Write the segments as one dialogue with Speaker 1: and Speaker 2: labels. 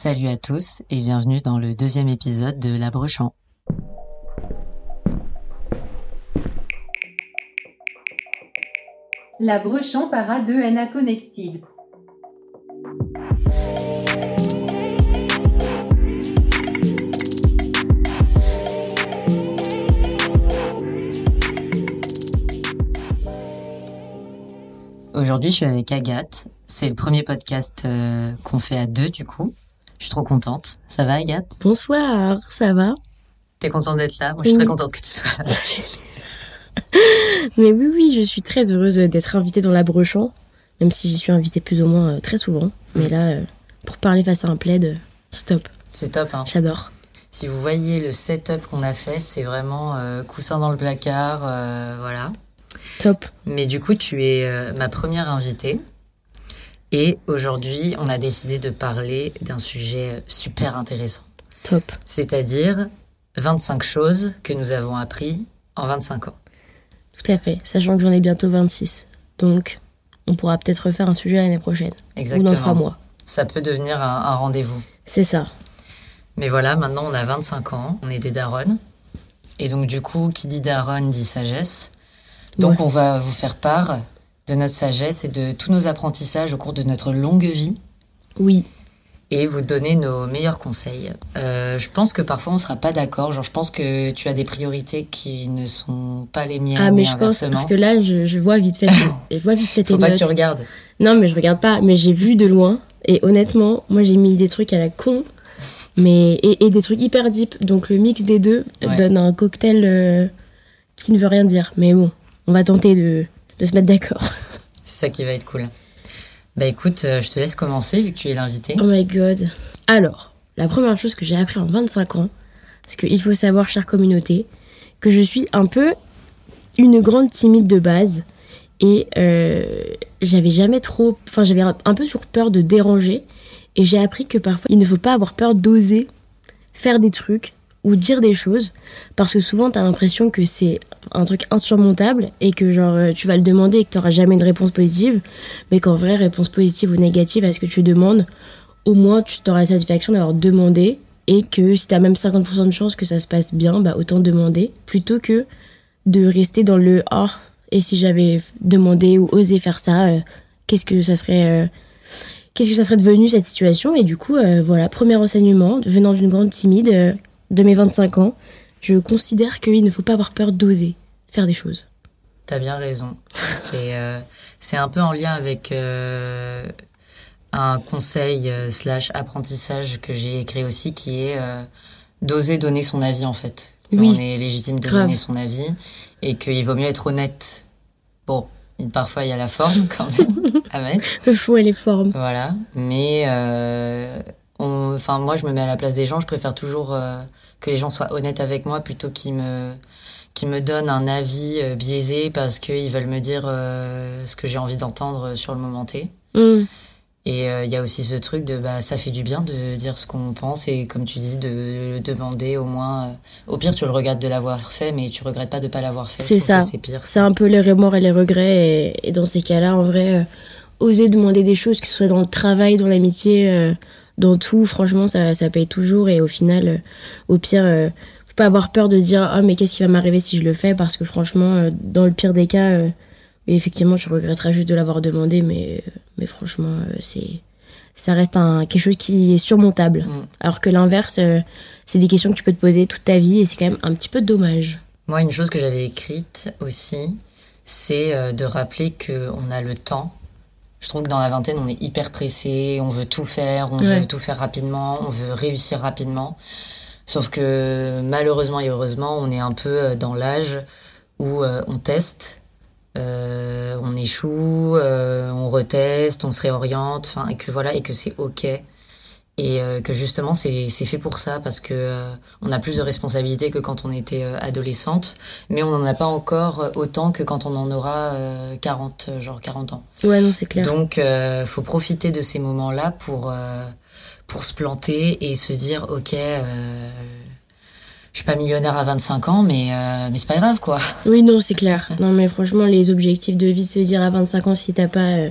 Speaker 1: Salut à tous et bienvenue dans le deuxième épisode de La Brechant.
Speaker 2: La Brechant para de NA Connected.
Speaker 1: Aujourd'hui, je suis avec Agathe. C'est le premier podcast euh, qu'on fait à deux, du coup. Je suis trop contente. Ça va, Agathe?
Speaker 3: Bonsoir, ça va?
Speaker 1: T'es contente d'être là? Moi, je suis
Speaker 3: Oui.
Speaker 1: très contente que tu sois là.
Speaker 3: Mais oui, oui, je suis très heureuse d'être invitée dans la même si j'y suis invitée plus ou moins euh, très souvent. Mais là, euh, pour parler face à un plaid, euh, c'est top,
Speaker 1: C'est top, hein.
Speaker 3: j'adore.
Speaker 1: Si vous voyez le setup qu'on a fait, c'est vraiment coussin dans le placard, voilà.
Speaker 3: Top.
Speaker 1: Mais du coup, tu es ma première invitée. Et aujourd'hui, on a décidé de parler d'un sujet super intéressant.
Speaker 3: Top.
Speaker 1: C'est-à-dire 25 choses que nous avons appris en 25 ans.
Speaker 3: Tout à fait, sachant que j'en ai bientôt 26. Donc, on pourra peut-être refaire un sujet l'année prochaine.
Speaker 1: Exactement.
Speaker 3: Ou dans trois mois.
Speaker 1: Ça peut devenir un, un rendez-vous.
Speaker 3: C'est ça.
Speaker 1: Mais voilà, maintenant on a 25 ans, on est des darons. Et donc du coup, qui dit daronne dit sagesse. Donc
Speaker 3: Ouais.
Speaker 1: on va vous faire part de notre sagesse et de tous nos apprentissages au cours de notre longue vie
Speaker 3: Oui.
Speaker 1: et vous donner nos meilleurs conseils. Euh, je pense que parfois on sera pas d'accord. Genre, je pense que tu as des priorités qui ne sont pas les miennes.
Speaker 3: Ah, mais je pense, parce que là, je, je vois vite fait, je vois vite fait tes
Speaker 1: Faut pas que tu regardes.
Speaker 3: Non, mais je regarde pas, mais j'ai vu de loin. Et honnêtement, moi j'ai mis des trucs à la con, mais et, et des trucs hyper deep. Donc le mix des deux
Speaker 1: Ouais.
Speaker 3: donne un cocktail euh, qui ne veut rien dire. Mais bon, on va tenter de, de se mettre d'accord.
Speaker 1: C'est ça qui va être cool. Bah écoute, euh, je te laisse commencer vu que tu es l'invité.
Speaker 3: Oh my god. Alors, la première chose que j'ai appris en 25 ans, parce qu'il faut savoir, chère communauté, que je suis un peu une grande timide de base. Et euh, j'avais jamais trop. Enfin, j'avais un peu toujours peur de déranger. Et j'ai appris que parfois, il ne faut pas avoir peur d'oser faire des trucs ou dire des choses. Parce que souvent, t'as l'impression que c'est un truc insurmontable et que genre euh, tu vas le demander et que t'auras jamais de réponse positive. Mais qu'en vrai, réponse positive ou négative à ce que tu demandes, au moins tu t'auras la satisfaction d'avoir demandé et que si t'as même 50% de chance que ça se passe bien, bah autant demander plutôt que de rester dans le oh et si j'avais demandé ou osé faire ça, euh, qu'est-ce que ça serait euh, qu'est-ce que ça serait devenu cette situation? Et du coup voilà premier renseignement venant d'une grande timide de mes 25 ans, je considère qu'il ne faut pas avoir peur d'oser faire des choses.
Speaker 1: T'as bien raison. C'est euh, c'est un peu en lien avec euh, un conseil euh, slash apprentissage que j'ai écrit aussi qui est euh, d'oser donner son avis en fait.
Speaker 3: Oui.
Speaker 1: On est légitime de
Speaker 3: Grave.
Speaker 1: donner son avis et qu'il vaut mieux être honnête. Bon, parfois il y a la forme quand même avec.
Speaker 3: Le fond et les formes.
Speaker 1: Voilà. Mais euh, enfin moi je me mets à la place des gens. Je préfère toujours euh, que les gens soient honnêtes avec moi plutôt qu'ils me me donnent un avis euh, biaisé parce qu'ils veulent me dire euh, ce que j'ai envie d'entendre sur le moment T.
Speaker 3: Hum,
Speaker 1: Et il y a aussi ce truc de bah ça fait du bien de dire ce qu'on pense et comme tu dis de demander au moins au pire tu le regrettes de l'avoir fait mais tu regrettes pas de pas l'avoir fait.
Speaker 3: C'est ça.
Speaker 1: C'est pire.
Speaker 3: C'est un peu les remords et les regrets. Et, et dans ces cas-là, en vrai, oser demander des choses, que ce soit dans le travail, dans l'amitié, dans tout, franchement, ça, ça paye toujours. Et au final, euh, au pire, euh, faut pas avoir peur de se dire Ah, mais qu'est-ce qui va m'arriver si je le fais? Parce que franchement, euh, dans le pire des cas, effectivement, tu regretteras juste de l'avoir demandé. Mais, mais franchement, c'est. Ça reste un, quelque chose qui est surmontable.
Speaker 1: Mm.
Speaker 3: Alors que l'inverse, c'est des questions que tu peux te poser toute ta vie et c'est quand même un petit peu dommage.
Speaker 1: Moi, une chose que j'avais écrite aussi, c'est de rappeler que on a le temps. Je trouve que dans la vingtaine, on est hyper pressé, on veut tout faire, on
Speaker 3: Ouais.
Speaker 1: veut tout faire rapidement, on veut réussir rapidement. Sauf que malheureusement et heureusement, on est un peu euh, dans l'âge où euh, on teste, euh, on échoue, euh, on reteste, on se réoriente, enfin et que voilà et que c'est ok et euh, que justement c'est c'est fait pour ça parce que euh, on a plus de responsabilités que quand on était euh, adolescente, mais on n'en a pas encore euh, autant que quand on en aura euh, 40 euh, genre 40 ans.
Speaker 3: Ouais, non, c'est clair.
Speaker 1: Donc euh, faut profiter de ces moments-là pour euh, pour se planter et se dire OK euh, je suis pas millionnaire à 25 ans mais euh, mais c'est pas grave quoi.
Speaker 3: Oui, non, c'est clair. Non, mais franchement, les objectifs de vie, de se dire à 25 ans, si t'as pas euh,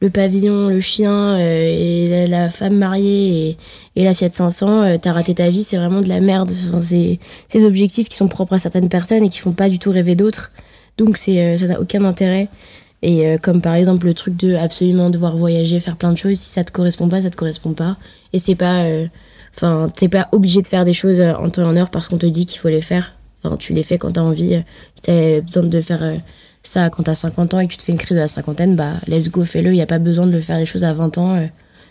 Speaker 3: le pavillon, le chien euh, et la, femme mariée et, la Fiat 500, euh, t'as raté ta vie, c'est vraiment de la merde. C'est des objectifs qui sont propres à certaines personnes et qui font pas du tout rêver d'autres. Donc c'est euh, ça n'a aucun intérêt. Et comme par exemple le truc de absolument devoir voyager, faire plein de choses, si ça te correspond pas, ça te correspond pas. Et c'est pas, enfin, t'es pas obligé de faire des choses en temps et en heure parce qu'on te dit qu'il faut les faire. Enfin, tu les fais quand t'as envie. Si t'as besoin de faire ça quand t'as 50 ans et que tu te fais une crise de la cinquantaine, bah let's go, fais-le. Y a pas besoin de le faire les choses à 20 ans. euh.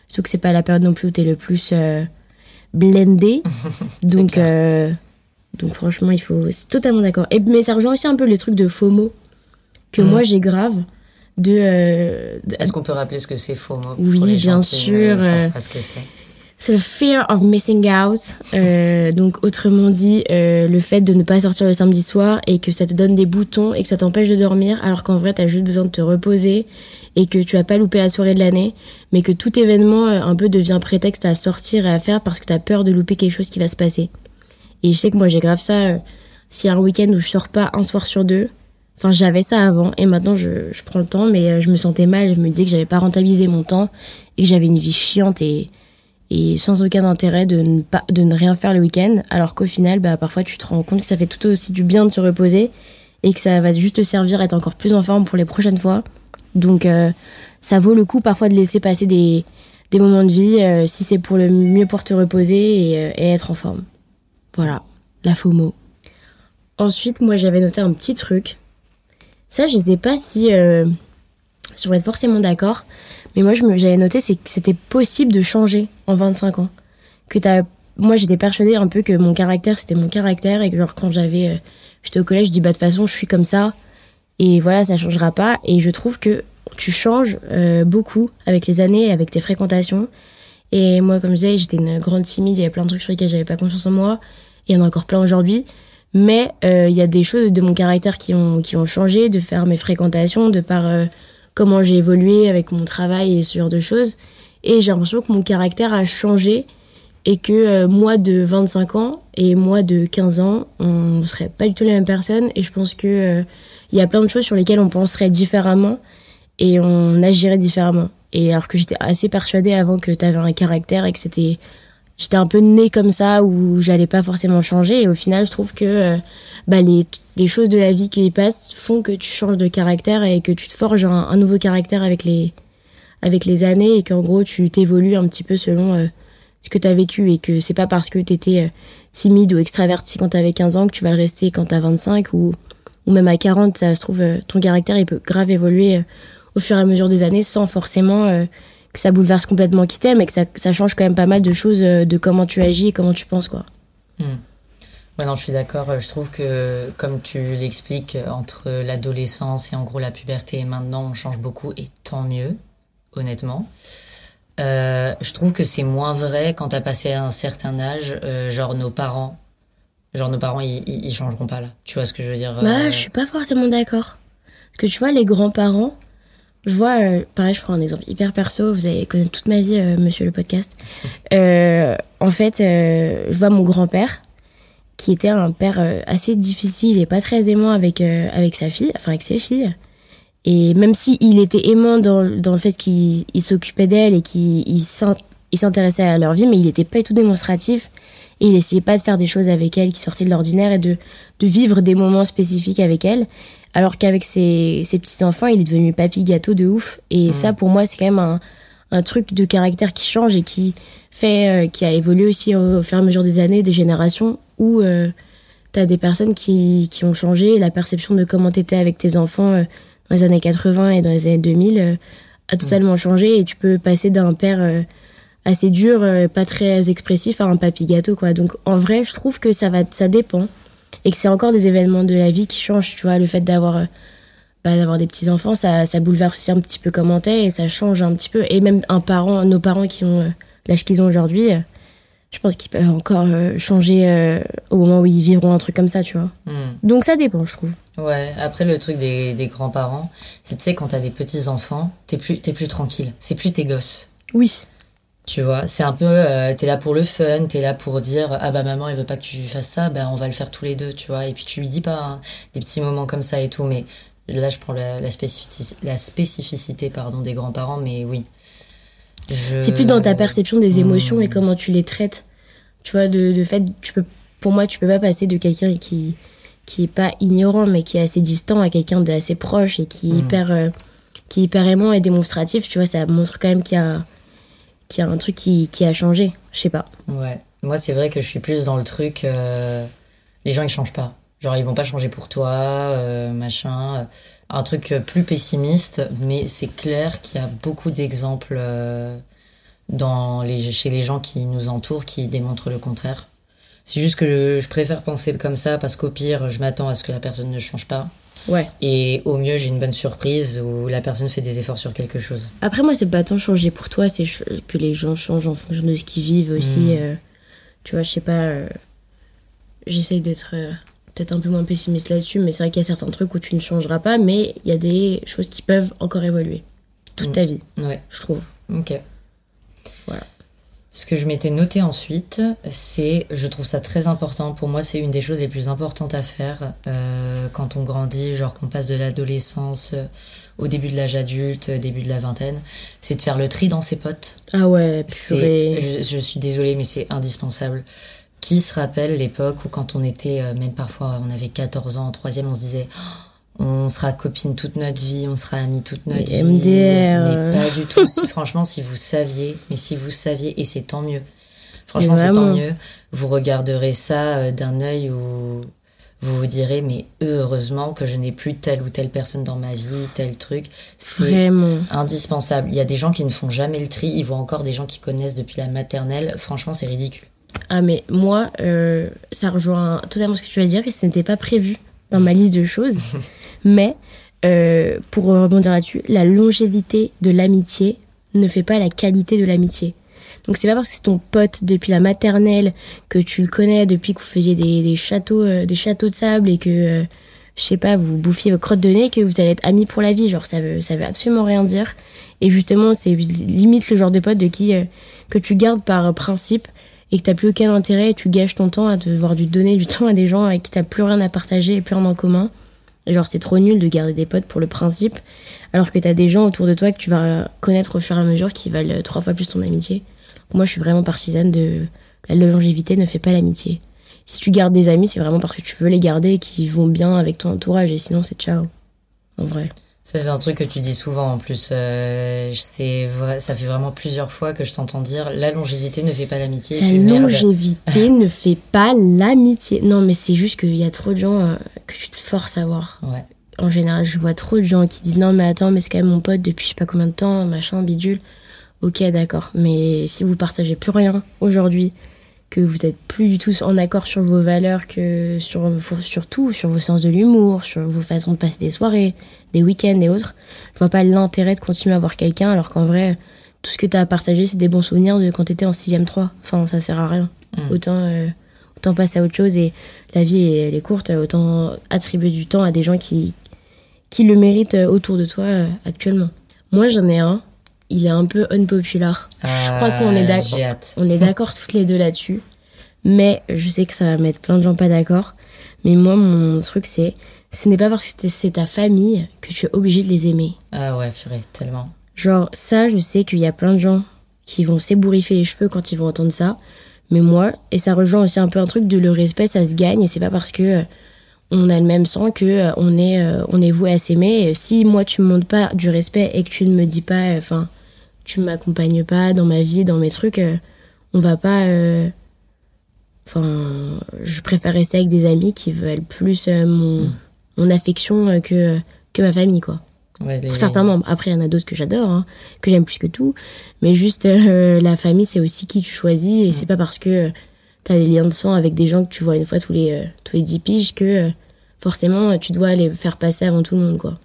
Speaker 3: surtout que c'est pas la période non plus où t'es le plus euh, blendé. donc, euh, donc franchement, il faut. C'est totalement d'accord. Et mais ça rejoint aussi un peu les trucs de FOMO que
Speaker 1: Mhm.
Speaker 3: moi j'ai grave de. euh, de-
Speaker 1: Est-ce qu'on peut rappeler ce que c'est FOMO
Speaker 3: Oui,
Speaker 1: pour les gens
Speaker 3: bien
Speaker 1: qui
Speaker 3: sûr,
Speaker 1: savent pas ce que c'est?
Speaker 3: C'est le fear of missing out. Euh, donc, autrement dit, euh, le fait de ne pas sortir le samedi soir et que ça te donne des boutons et que ça t'empêche de dormir, alors qu'en vrai, t'as juste besoin de te reposer et que tu vas pas louper la soirée de l'année, mais que tout événement euh, un peu devient prétexte à sortir et à faire parce que t'as peur de louper quelque chose qui va se passer. Et je sais que moi, j'ai grave ça. euh, S'il y a un week-end où je sors pas un soir sur deux, Enfin, j'avais ça avant et maintenant je, je prends le temps, mais euh, je me sentais mal. Je me disais que j'avais pas rentabilisé mon temps et que j'avais une vie chiante et, et sans aucun intérêt de ne, pas, de ne rien faire le week-end. Alors qu'au final, bah, parfois tu te rends compte que ça fait tout aussi du bien de se reposer et que ça va juste te servir à être encore plus en forme pour les prochaines fois. Donc, euh, ça vaut le coup parfois de laisser passer des, des moments de vie euh, si c'est pour le mieux pour te reposer et, euh, et être en forme. Voilà, la FOMO. Ensuite, moi j'avais noté un petit truc. Ça, je sais pas si va être forcément d'accord, mais moi j'avais noté que c'était possible de changer en 25 ans. Que t'as, moi j'étais persuadée un peu que mon caractère c'était mon caractère et que genre quand j'avais, euh, j'étais au collège, je dis bah de toute façon je suis comme ça et voilà ça changera pas. Et je trouve que tu changes euh, beaucoup avec les années, avec tes fréquentations. Et moi comme je disais, j'étais une grande timide, il y avait plein de trucs sur lesquels j'avais pas confiance en moi. Il y en a encore plein aujourd'hui. Mais euh, il y a des choses de mon caractère qui ont, qui ont changé, de faire mes fréquentations, de par comment j'ai évolué avec mon travail et ce genre de choses. Et j'ai l'impression que mon caractère a changé et que euh, moi de 25 ans et moi de 15 ans, on ne serait pas du tout les mêmes personnes. Et je pense que euh, y a plein de choses sur lesquelles on penserait différemment et on agirait différemment. Et alors que j'étais assez persuadée avant que tu avais un caractère et que c'était j'étais un peu née comme ça où j'allais pas forcément changer. Et au final je trouve que euh, bah, les, les choses de la vie qui passent font que tu changes de caractère et que tu te forges un, nouveau caractère avec les avec les années et qu'en gros tu t'évolues un petit peu selon euh, ce que tu as vécu. Et que c'est pas parce que tu étais timide ou extraverti quand tu avais 15 ans que tu vas le rester quand tu as 25 ou ou même à 40 ça se trouve euh, ton caractère il peut grave évoluer euh, au fur et à mesure des années sans forcément euh, que ça bouleverse complètement qui t'aime et que ça, ça change quand même pas mal de choses euh, de comment tu agis et comment tu penses quoi.
Speaker 1: Ouais, non, je suis d'accord. Je trouve que, comme tu l'expliques, entre l'adolescence et en gros la puberté et maintenant, on change beaucoup et tant mieux, honnêtement. Euh, je trouve que c'est moins vrai quand t'as passé un certain âge, euh, genre nos parents. Genre nos parents, ils, ils, ils changeront pas là. Tu vois ce que je veux dire
Speaker 3: Bah,
Speaker 1: euh,
Speaker 3: je suis pas forcément d'accord. Parce que tu vois, les grands-parents, je vois, euh, pareil, je prends un exemple hyper perso, vous allez connaître toute ma vie, euh, monsieur le podcast. Euh, en fait, euh, je vois mon grand-père, qui était un père euh, assez difficile et pas très aimant avec, euh, avec sa fille, enfin avec ses filles. Et même si il était aimant dans, dans le fait qu'il il s'occupait d'elles et qu'il il s'in- il s'intéressait à leur vie, mais il était pas du tout démonstratif. Et il essayait pas de faire des choses avec elles qui sortaient de l'ordinaire et de, de vivre des moments spécifiques avec elles. Alors qu'avec ses, ses petits-enfants, il est devenu papy gâteau de ouf. Et ça, pour moi, c'est quand même un, un truc de caractère qui change et qui fait, euh, qui a évolué aussi au, au fur et à mesure des années, des générations, où euh, t'as des personnes qui, qui ont changé. La perception de comment t'étais avec tes enfants euh, dans les années 80 et dans les années 2000 euh, a totalement changé. Et tu peux passer d'un père assez dur, pas très expressif, à un papy gâteau, quoi. Donc, en vrai, je trouve que ça va, ça dépend. Et que c'est encore des événements de la vie qui changent, tu vois. Le fait d'avoir, euh, bah, d'avoir des petits enfants, ça, ça bouleverse aussi un petit peu comment t'es et ça change un petit peu. Et même un parent, nos parents qui ont euh, l'âge qu'ils ont aujourd'hui, euh, je pense qu'ils peuvent encore changer au moment où ils vivront un truc comme ça, tu vois.
Speaker 1: hmm.
Speaker 3: Donc ça dépend, je trouve.
Speaker 1: Ouais, après le truc des, des grands-parents, c'est tu sais, quand t'as des petits-enfants, t'es plus, t'es plus tranquille. C'est plus tes gosses.
Speaker 3: Oui.
Speaker 1: Tu vois, c'est un peu, euh, t'es là pour le fun, t'es là pour dire, ah bah maman, elle veut pas que tu fasses ça, bah on va le faire tous les deux, tu vois. Et puis tu lui dis pas hein, des petits moments comme ça et tout, mais Là, je prends la, la, spécificité, la spécificité pardon, des grands-parents, mais oui. Je-
Speaker 3: C'est plus dans ta perception des émotions et
Speaker 1: Hmm.
Speaker 3: comment tu les traites. Tu vois, de, de fait, tu peux, pour moi, tu peux pas passer de quelqu'un qui qui est pas ignorant mais qui est assez distant à quelqu'un d'assez proche et qui est
Speaker 1: Mm.
Speaker 3: hyper euh, qui est hyper aimant et démonstratif. Tu vois, ça montre quand même qu'il y a qu'il y a un truc qui, qui a changé. Je sais pas.
Speaker 1: Ouais. Moi, c'est vrai que je suis plus dans le truc. euh, les gens, ils changent pas. Genre, ils vont pas changer pour toi, euh, machin. Un truc euh, plus pessimiste, mais c'est clair qu'il y a beaucoup d'exemples les, chez les gens qui nous entourent qui démontrent le contraire. C'est juste que je préfère penser comme ça parce qu'au pire, je m'attends à ce que la personne ne change pas.
Speaker 3: Ouais.
Speaker 1: Et au mieux, j'ai une bonne surprise où la personne fait des efforts sur quelque chose.
Speaker 3: Après, moi, c'est pas tant changer pour toi, c'est que les gens changent en fonction de ce qu'ils vivent aussi.
Speaker 1: Mm.
Speaker 3: euh, tu vois, je sais pas. euh, J'essaye d'être euh, peut-être un peu moins pessimiste là-dessus, mais c'est vrai qu'il y a certains trucs où tu ne changeras pas, mais il y a des choses qui peuvent encore évoluer toute
Speaker 1: Mm.
Speaker 3: ta vie,
Speaker 1: Ouais.
Speaker 3: je trouve.
Speaker 1: Ok.
Speaker 3: Voilà.
Speaker 1: Ce que je m'étais noté ensuite, c'est, je trouve ça très important. Pour moi, c'est une des choses les plus importantes à faire euh, quand on grandit, genre qu'on passe de l'adolescence euh, au début de l'âge adulte, euh, début de la vingtaine, c'est de faire le tri dans ses potes.
Speaker 3: Ah ouais,
Speaker 1: C'est,
Speaker 3: purée.
Speaker 1: je, je suis désolée, mais c'est indispensable. Qui se rappelle l'époque où quand on était, euh, même parfois, on avait 14 ans en troisième, on se disait, Oh, on sera copine toute notre vie, on sera amis toute notre
Speaker 3: Mais
Speaker 1: vie.
Speaker 3: MDR,
Speaker 1: Mais pas du tout. Si, franchement, si vous saviez, mais si vous saviez, et c'est tant mieux. Franchement, c'est tant mieux. Vous regarderez ça euh, d'un œil où vous vous direz, mais heureusement que je n'ai plus telle ou telle personne dans ma vie, tel truc. C'est
Speaker 3: Vraiment.
Speaker 1: indispensable. Il y a des gens qui ne font jamais le tri. Ils voient encore des gens qui connaissent depuis la maternelle. Franchement, c'est ridicule.
Speaker 3: Ah mais moi, euh, ça rejoint totalement ce que tu vas dire et ce n'était pas prévu dans ma liste de choses. mais euh, pour rebondir là-dessus, la longévité de l'amitié ne fait pas la qualité de l'amitié. Donc c'est pas parce que c'est ton pote depuis la maternelle, que tu le connais depuis que vous faisiez des, châteaux, euh, des châteaux de sable et que euh, je sais pas, vous bouffiez vos crottes de nez, que vous allez être amis pour la vie. Genre ça veut, ça veut absolument rien dire. Et justement, c'est limite le genre de pote de qui euh, que tu gardes par principe et que t'as plus aucun intérêt et tu gâches ton temps à devoir du donner du temps à des gens avec qui t'as plus rien à partager et plus rien en commun. Genre c'est trop nul de garder des potes pour le principe alors que t'as des gens autour de toi que tu vas connaître au fur et à mesure qui valent trois fois plus ton amitié. Moi je suis vraiment partisane de la longévité ne fait pas l'amitié. Si tu gardes des amis c'est vraiment parce que tu veux les garder et qu'ils vont bien avec ton entourage et sinon c'est ciao. En vrai.
Speaker 1: Ça, c'est un truc que tu dis souvent en plus. Euh, c'est vrai, ça fait vraiment plusieurs fois que je t'entends dire la longévité ne fait pas l'amitié.
Speaker 3: La
Speaker 1: puis merde.
Speaker 3: longévité ne fait pas l'amitié. Non, mais c'est juste qu'il y a trop de gens euh, que tu te forces à voir.
Speaker 1: Ouais.
Speaker 3: En général, je vois trop de gens qui disent non, mais attends, mais c'est quand même mon pote depuis je sais pas combien de temps, machin, bidule. Ok, d'accord. Mais si vous partagez plus rien aujourd'hui, que vous êtes plus du tout en accord sur vos valeurs, que sur, sur tout, sur vos sens de l'humour, sur vos façons de passer des soirées, des week-ends et autres, je vois pas l'intérêt de continuer à voir quelqu'un alors qu'en vrai, tout ce que t'as à partager, c'est des bons souvenirs de quand t'étais en 6ème 3. Enfin, ça sert à rien.
Speaker 1: Mm.
Speaker 3: Autant, euh, autant passer à autre chose et la vie, elle est courte, autant attribuer du temps à des gens qui, qui le méritent euh, autour de toi euh, actuellement. Moi, j'en ai un. Il est un peu unpopular. je crois qu'on est d'accord. On est d'accord toutes les deux là-dessus. Mais je sais que ça va mettre plein de gens pas d'accord. Mais moi, mon truc, c'est ce n'est pas parce que c'est- ta famille que tu es obligé de les aimer.
Speaker 1: Ah ouais, purée, tellement.
Speaker 3: Genre, ça, je sais qu'il y a plein de gens qui vont s'ébouriffer les cheveux quand ils vont entendre ça. Mais moi, et ça rejoint aussi un peu un truc de le respect, ça se gagne. Et c'est pas parce que euh, on a le même sang que euh, on est, euh, on est voué à s'aimer. Si moi, tu me montres pas du respect et que tu ne me dis pas, euh, enfin, tu m'accompagnes pas dans ma vie, dans mes trucs, euh, on va pas. euh, Enfin, je préfère rester avec des amis qui veulent plus euh, mon, mon affection que, que ma famille, quoi
Speaker 1: Ouais,
Speaker 3: pour certains membres. Après, il y en a d'autres que j'adore, hein, que j'aime plus que tout. Mais juste, la famille, c'est aussi qui tu choisis. Et c'est pas parce que t'as des liens de sang avec des gens que tu vois une fois tous les, euh, tous les 10 piges que euh, forcément tu dois les faire passer avant tout le monde, quoi.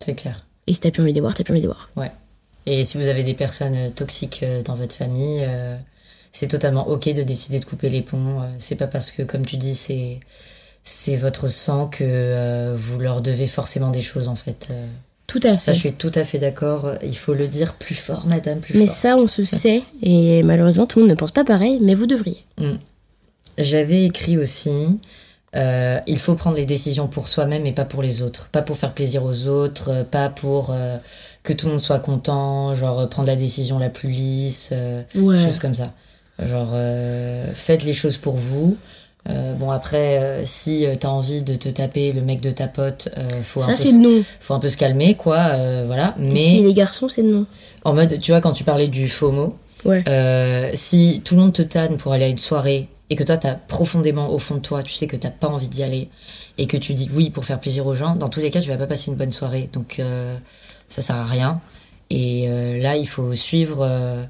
Speaker 1: C'est clair.
Speaker 3: Et si t'as plus envie de les voir, t'as plus envie de les voir.
Speaker 1: Ouais. Et si vous avez des personnes euh, toxiques euh, dans votre famille, euh, c'est totalement ok de décider de couper les ponts. C'est pas parce que, comme tu dis, c'est c'est votre sang que vous leur devez forcément des choses en fait.
Speaker 3: Tout à
Speaker 1: Ça,
Speaker 3: fait.
Speaker 1: je suis tout à fait d'accord. Il faut le dire plus fort, madame, plus
Speaker 3: Mais
Speaker 1: fort.
Speaker 3: ça, on se sait. Et malheureusement, tout le monde ne pense pas pareil, mais vous devriez.
Speaker 1: J'avais écrit aussi euh, il faut prendre les décisions pour soi-même et pas pour les autres. Pas pour faire plaisir aux autres, pas pour euh, que tout le monde soit content, genre euh, prendre la décision la plus lisse, euh,
Speaker 3: Ouais.
Speaker 1: choses comme ça. Genre, euh, faites les choses pour vous. Euh, bon, après, euh, si euh, t'as envie de te taper le mec de ta pote, euh, faut, un
Speaker 3: Ça,
Speaker 1: peu,
Speaker 3: c'est non.
Speaker 1: faut un peu se calmer, quoi. euh, voilà.
Speaker 3: Mais... Si les garçons, c'est non.
Speaker 1: en mode, tu vois, quand tu parlais du FOMO,
Speaker 3: Ouais.
Speaker 1: euh, si tout le monde te tanne pour aller à une soirée et que toi, t'as profondément au fond de toi, tu sais que t'as pas envie d'y aller et que tu dis oui pour faire plaisir aux gens, dans tous les cas, tu vas pas passer une bonne soirée. Donc, euh, ça sert à rien. Et euh, là, il faut suivre, euh,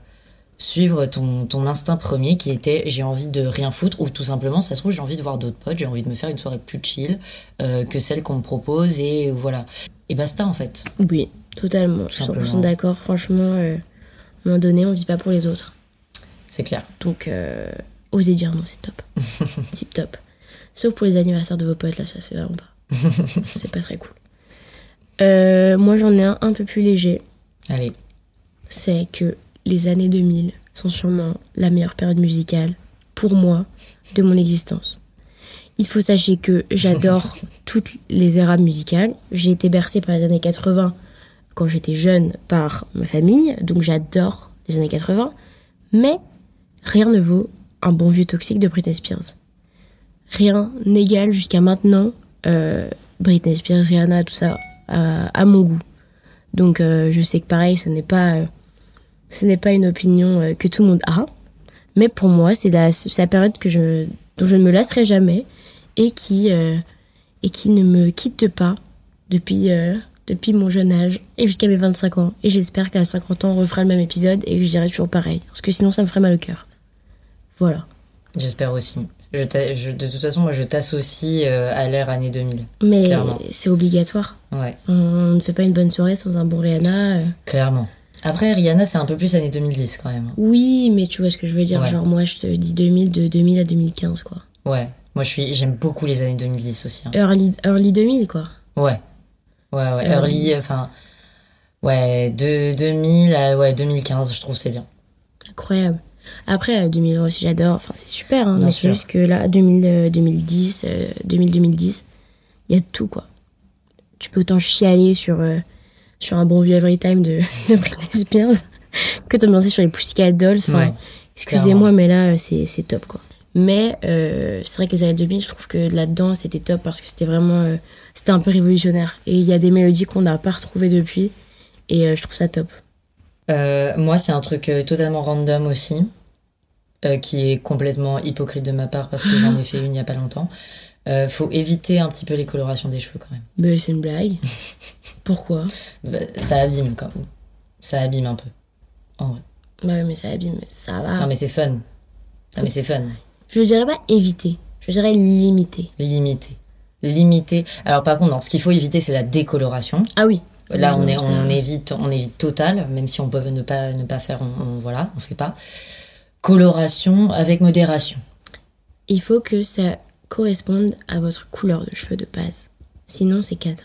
Speaker 1: suivre ton, ton instinct premier qui était j'ai envie de rien foutre ou tout simplement, ça se trouve, j'ai envie de voir d'autres potes, j'ai envie de me faire une soirée plus chill euh, que celle qu'on me propose et voilà. Et basta en fait.
Speaker 3: Oui, totalement. Je suis
Speaker 1: Simplement.
Speaker 3: 100% d'accord. Franchement, à un moment donné, on vit pas pour les autres.
Speaker 1: C'est clair.
Speaker 3: Donc, osez dire non, c'est top. Tip top. Sauf pour les anniversaires de vos potes, là, ça c'est vraiment pas. c'est pas très cool. Euh, moi, j'en ai un un peu plus léger.
Speaker 1: Allez.
Speaker 3: C'est que les années 2000 sont sûrement la meilleure période musicale, pour moi, de mon existence. Il faut sachez que j'adore toutes les éras musicales. J'ai été bercée par les années 80 quand j'étais jeune par ma famille, donc j'adore les années 80. Mais rien ne vaut un bon vieux toxique de Britney Spears. Rien n'égale jusqu'à maintenant euh, Britney Spears, Rihanna, tout ça, à, à mon goût. Donc euh, je sais que pareil, ce n'est pas, euh, ce n'est pas une opinion euh, que tout le monde a, mais pour moi, c'est la, la période que je, dont je ne me lasserai jamais et qui, euh, et qui ne me quitte pas depuis, euh, depuis mon jeune âge et jusqu'à mes 25 ans. Et j'espère qu'à 50 ans, on refera le même épisode et que je dirai toujours pareil, parce que sinon, ça me ferait mal au cœur. Voilà.
Speaker 1: J'espère aussi. Je de toute façon, moi, je t'associe euh, à l'ère année 2000.
Speaker 3: Mais c'est obligatoire.
Speaker 1: Ouais,
Speaker 3: On ne fait pas une bonne soirée sans un bon Rihanna. euh.
Speaker 1: clairement. Après, Rihanna, c'est un peu plus année 2010 quand même.
Speaker 3: Oui, mais tu vois ce que je veux dire.
Speaker 1: Ouais.
Speaker 3: Genre, moi, je te dis 2000, de 2000 à 2015, quoi.
Speaker 1: Ouais. Moi, j'aime beaucoup les années 2010 aussi. hein.
Speaker 3: Early, early 2000, quoi.
Speaker 1: Ouais. Ouais, ouais.
Speaker 3: Early.
Speaker 1: Early, enfin. Ouais, de 2000 à ouais, 2015, je trouve c'est bien.
Speaker 3: Incroyable. Après, euh, 2000 aussi, j'adore. Enfin, c'est super, hein, mais c'est juste que là, 2000, euh, 2010, euh, 2000-2010, il y a tout, quoi. Tu peux autant chialer sur, euh, sur un bon vieux Everytime de, de Britney Spears que t'ambiancer sur les Pussycat Dolls. Enfin,
Speaker 1: Ouais,
Speaker 3: excusez-moi, mais là, euh, c'est c'est top, quoi. Mais euh, c'est vrai que les années 2000, je trouve que là-dedans, c'était top parce que c'était vraiment... euh, c'était un peu révolutionnaire. Et il y a des mélodies qu'on n'a pas retrouvées depuis. Et euh, je trouve ça top.
Speaker 1: Euh, moi, c'est un truc euh, totalement random aussi, euh, qui est complètement hypocrite de ma part parce que j'en ai fait une il y a pas longtemps. Euh, faut éviter un petit peu les colorations des cheveux quand même.
Speaker 3: Mais c'est une blague. Pourquoi?
Speaker 1: Bah, Ça abîme quand même. Ça abîme un peu. En vrai.
Speaker 3: Bah mais ça abîme, ça va.
Speaker 1: Non mais c'est fun. Non mais c'est fun.
Speaker 3: Je dirais pas éviter, je dirais limiter.
Speaker 1: Limiter. Limiter. Alors par contre, non, ce qu'il faut éviter, c'est la décoloration.
Speaker 3: Ah oui.
Speaker 1: Là, on, est,
Speaker 3: ça-
Speaker 1: on évite, on évite total, même si on peut ne pas, ne pas faire, on, on- voilà, on fait pas. Coloration avec modération.
Speaker 3: Il faut que ça corresponde à votre couleur de cheveux de base. Sinon, c'est cata.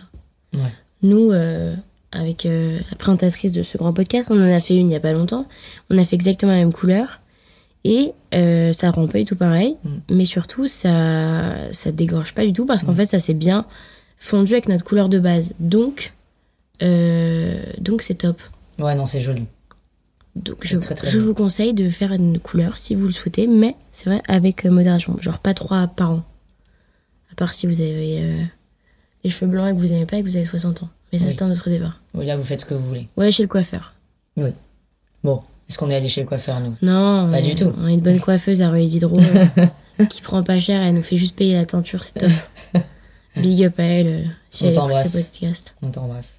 Speaker 1: Ouais.
Speaker 3: Nous, euh, avec euh, la présentatrice de ce grand podcast, on en a fait une il y a pas longtemps. On a fait exactement la même couleur. Et euh, ça rend pas du tout pareil.
Speaker 1: Mm.
Speaker 3: Mais surtout, ça ça dégorge pas du tout parce qu'en fait, ça s'est bien fondu avec notre couleur de base. Donc, euh, donc c'est top.
Speaker 1: Ouais, non, c'est joli.
Speaker 3: Donc je,
Speaker 1: très, très
Speaker 3: je vous conseille de faire une couleur si vous le souhaitez, mais c'est vrai avec euh, modération, genre pas trois par an. À part si vous avez euh, les cheveux blancs et que vous n'aimez pas et que vous avez 60 ans. Mais ça
Speaker 1: Oui.
Speaker 3: c'est un autre débat.
Speaker 1: Oui, là, vous faites ce que vous voulez.
Speaker 3: Ouais, chez le coiffeur.
Speaker 1: Oui. Bon, est-ce qu'on est allé chez le coiffeur, nous?
Speaker 3: Non,
Speaker 1: Pas du
Speaker 3: est-
Speaker 1: tout.
Speaker 3: On a une bonne coiffeuse à Rueil d'Hydro euh, qui prend pas cher, elle nous fait juste payer la teinture, c'est top. Big up à elle si
Speaker 1: On
Speaker 3: elle écoute
Speaker 1: t'embrasse.
Speaker 3: ce podcast.
Speaker 1: On t'embrasse.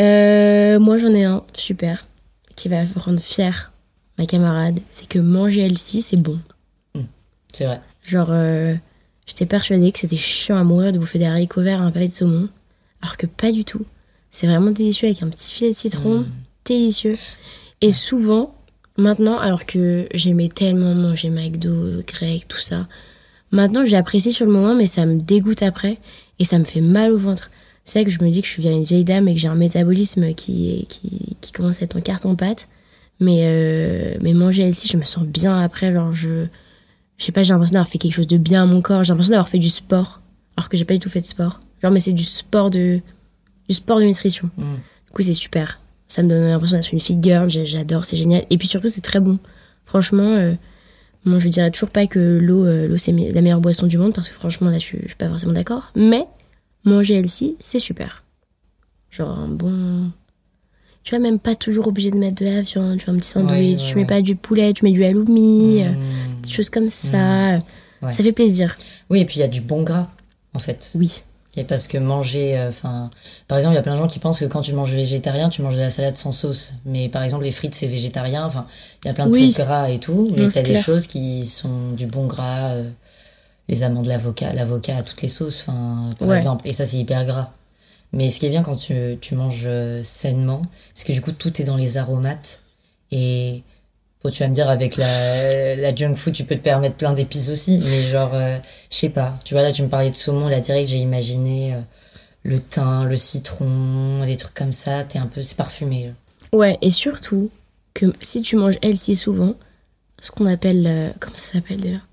Speaker 3: Euh, moi j'en ai un super qui va rendre fière ma camarade, c'est que manger healthy c'est bon.
Speaker 1: C'est vrai.
Speaker 3: Genre, euh, j'étais persuadée que c'était chiant à mourir de bouffer des haricots verts et un pavé de saumon. Alors que pas du tout. C'est vraiment délicieux avec un petit filet de citron.
Speaker 1: Mm.
Speaker 3: Délicieux. Et souvent, maintenant, alors que j'aimais tellement manger McDo, grec, tout ça, maintenant j'apprécie sur le moment, mais ça me dégoûte après et ça me fait mal au ventre. C'est vrai que je me dis que je suis bien une vieille dame et que j'ai un métabolisme qui, qui, qui commence à être en carton-pâte. Mais, euh, mais manger ici, je me sens bien après. Genre, je, je sais pas, j'ai l'impression d'avoir fait quelque chose de bien à mon corps. J'ai l'impression d'avoir fait du sport, alors que j'ai pas du tout fait de sport. Genre, mais c'est du sport de, du sport de nutrition.
Speaker 1: Mm.
Speaker 3: Du coup, c'est super. Ça me donne l'impression d'être une fit girl. J'adore, c'est génial. Et puis surtout, c'est très bon. Franchement, euh, bon, je dirais toujours pas que l'eau, euh, l'eau c'est la meilleure boisson du monde parce que franchement, là, je suis pas forcément d'accord. Mais manger healthy, c'est super. Genre un bon. Tu vois, même pas toujours obligé de mettre de la viande. Tu vois, un petit sandwich.
Speaker 1: Ouais, ouais,
Speaker 3: tu mets
Speaker 1: ouais.
Speaker 3: pas du poulet, tu mets du halloumi. euh,
Speaker 1: Mm.
Speaker 3: Des choses comme ça.
Speaker 1: Ouais.
Speaker 3: Ça fait plaisir.
Speaker 1: Oui, et puis il y a du bon gras, en fait.
Speaker 3: Oui.
Speaker 1: Et parce que manger, euh, par exemple, il y a plein de gens qui pensent que quand tu manges végétarien, tu manges de la salade sans sauce. Mais par exemple, les frites, c'est végétarien. Enfin, il y a plein de
Speaker 3: Oui.
Speaker 1: trucs gras et tout. Mais t'as des choses qui sont du bon gras, euh, les amandes, l'avocat, l'avocat à toutes les sauces, enfin, par
Speaker 3: Ouais.
Speaker 1: exemple. Et ça, c'est hyper gras. Mais ce qui est bien quand tu, tu manges euh, sainement, c'est que du coup, tout est dans les aromates. Et bon, tu vas me dire, avec la, la junk food, tu peux te permettre plein d'épices aussi. Mais genre, euh, je sais pas. Tu vois, là, tu me parlais de saumon, là, direct, j'ai imaginé euh, le thym, le citron, des trucs comme ça. T'es un peu, c'est parfumé. là.
Speaker 3: Ouais, et surtout que si tu manges healthy souvent, ce qu'on appelle. euh, comment ça s'appelle d'ailleurs?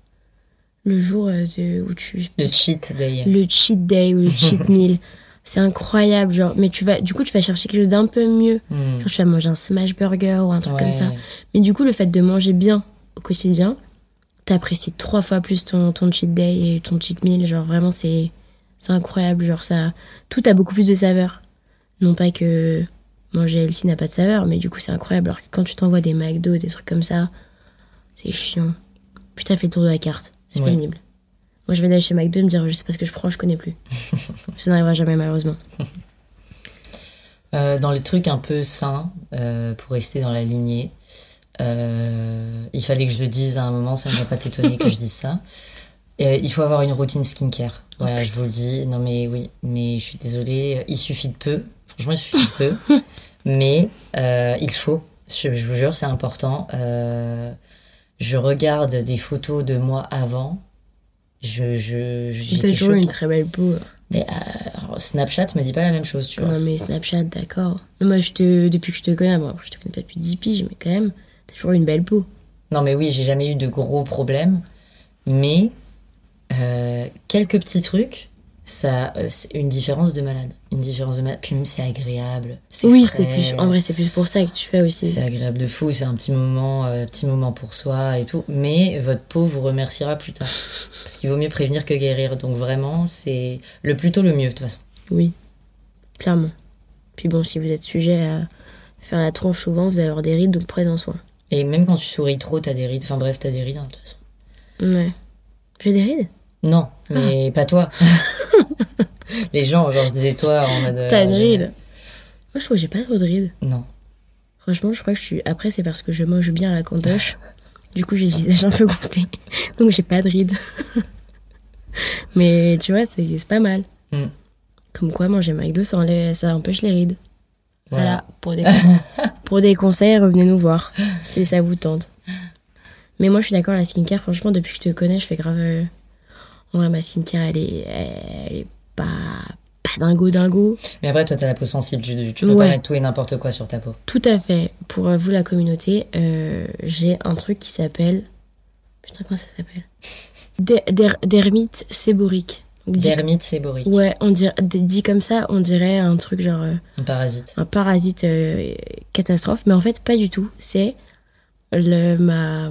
Speaker 3: Le jour euh, de, où tu.
Speaker 1: Le cheat day.
Speaker 3: le cheat day ou le cheat meal. C'est incroyable, genre. Mais tu vas, du coup, tu vas chercher quelque chose d'un peu mieux. Genre, tu vas manger un smash burger ou un truc comme ça. Mais du coup, le fait de manger bien au quotidien, t'apprécies trois fois plus ton, ton cheat day et ton cheat meal. Genre, vraiment, c'est, c'est incroyable. Genre, ça, tout a beaucoup plus de saveur. Non pas que manger healthy n'a pas de saveur, mais du coup, c'est incroyable. Alors que quand tu t'envoies des McDo, des trucs comme ça, c'est chiant. Puis t'as fait le tour de la carte. C'est
Speaker 1: Ouais.
Speaker 3: pénible. Moi, je vais aller chez McDo et me dire, je sais pas ce que je prends, je connais plus. ça n'arrivera jamais, malheureusement.
Speaker 1: Euh, dans les trucs un peu sains, euh, pour rester dans la lignée, euh, il fallait que je le dise à un moment, ça ne va pas t'étonner que je dise ça. Euh, il faut avoir une routine skincare. Voilà, je vous le dis. Non mais oui, mais je suis désolée, il suffit de peu. Franchement, il suffit de peu. mais il faut. Je, je vous jure, c'est important. Je regarde des photos de moi avant. Je, je,
Speaker 3: T'as toujours une
Speaker 1: choquée.
Speaker 3: très belle peau.
Speaker 1: Mais euh, Snapchat me dit pas la même chose, tu vois.
Speaker 3: Non, mais Snapchat, d'accord. Moi, je te, depuis que je te connais, bon, après, je te connais pas depuis 10 piges, mais quand même, t'as toujours une belle peau.
Speaker 1: Non, mais oui, j'ai jamais eu de gros problèmes. Mais euh, quelques petits trucs, ça, euh, c'est une différence de malade. Une différence de malade. Puis même, c'est agréable. c'est
Speaker 3: Oui, c'est plus, en vrai, c'est plus pour ça que tu fais aussi.
Speaker 1: C'est agréable de fou. C'est un petit moment, euh, petit moment pour soi et tout. Mais votre peau vous remerciera plus tard. Parce qu'il vaut mieux prévenir que guérir. Donc vraiment, c'est le plus tôt le mieux, de toute façon.
Speaker 3: Oui, clairement. Puis bon, si vous êtes sujet à faire la tronche souvent, vous allez avoir des rides, donc prenez-en soin.
Speaker 1: Et même quand tu souris trop, t'as des rides. Enfin bref, t'as des rides, hein, de toute façon.
Speaker 3: Ouais. J'ai des rides?
Speaker 1: Non, mais pas toi. Les gens, genre, je disais toi en mode. euh,
Speaker 3: T'as une ride Moi, je trouve que j'ai pas trop de rides.
Speaker 1: Non.
Speaker 3: Franchement, je crois que je suis. Après, c'est parce que je mange bien à la cantoche. du coup, j'ai le visage un peu gonflé. Donc, j'ai pas de rides. Mais tu vois, c'est c'est pas mal.
Speaker 1: Mm.
Speaker 3: Comme quoi, manger McDo, ça, enlève- ça empêche les rides. Voilà,
Speaker 1: Voilà.
Speaker 3: pour, des, pour des conseils, revenez nous voir si ça vous tente. Mais moi, je suis d'accord, la skincare, franchement, depuis que je te connais, je fais grave. euh, En vrai, ma skincare, elle est, elle est pas, pas dingo dingo.
Speaker 1: Mais après, toi, t'as la peau sensible. Tu, tu peux
Speaker 3: Ouais.
Speaker 1: pas mettre tout et n'importe quoi sur ta peau.
Speaker 3: Tout à fait. Pour euh, vous, la communauté, euh, j'ai un truc qui s'appelle. Putain, comment ça s'appelle? Der- der- Dermite séborique.
Speaker 1: Dermite séborique.
Speaker 3: Ouais, on dirait, dit comme ça, on dirait un truc genre. euh,
Speaker 1: Un parasite.
Speaker 3: un parasite euh, catastrophe, mais en fait pas du tout. C'est le ma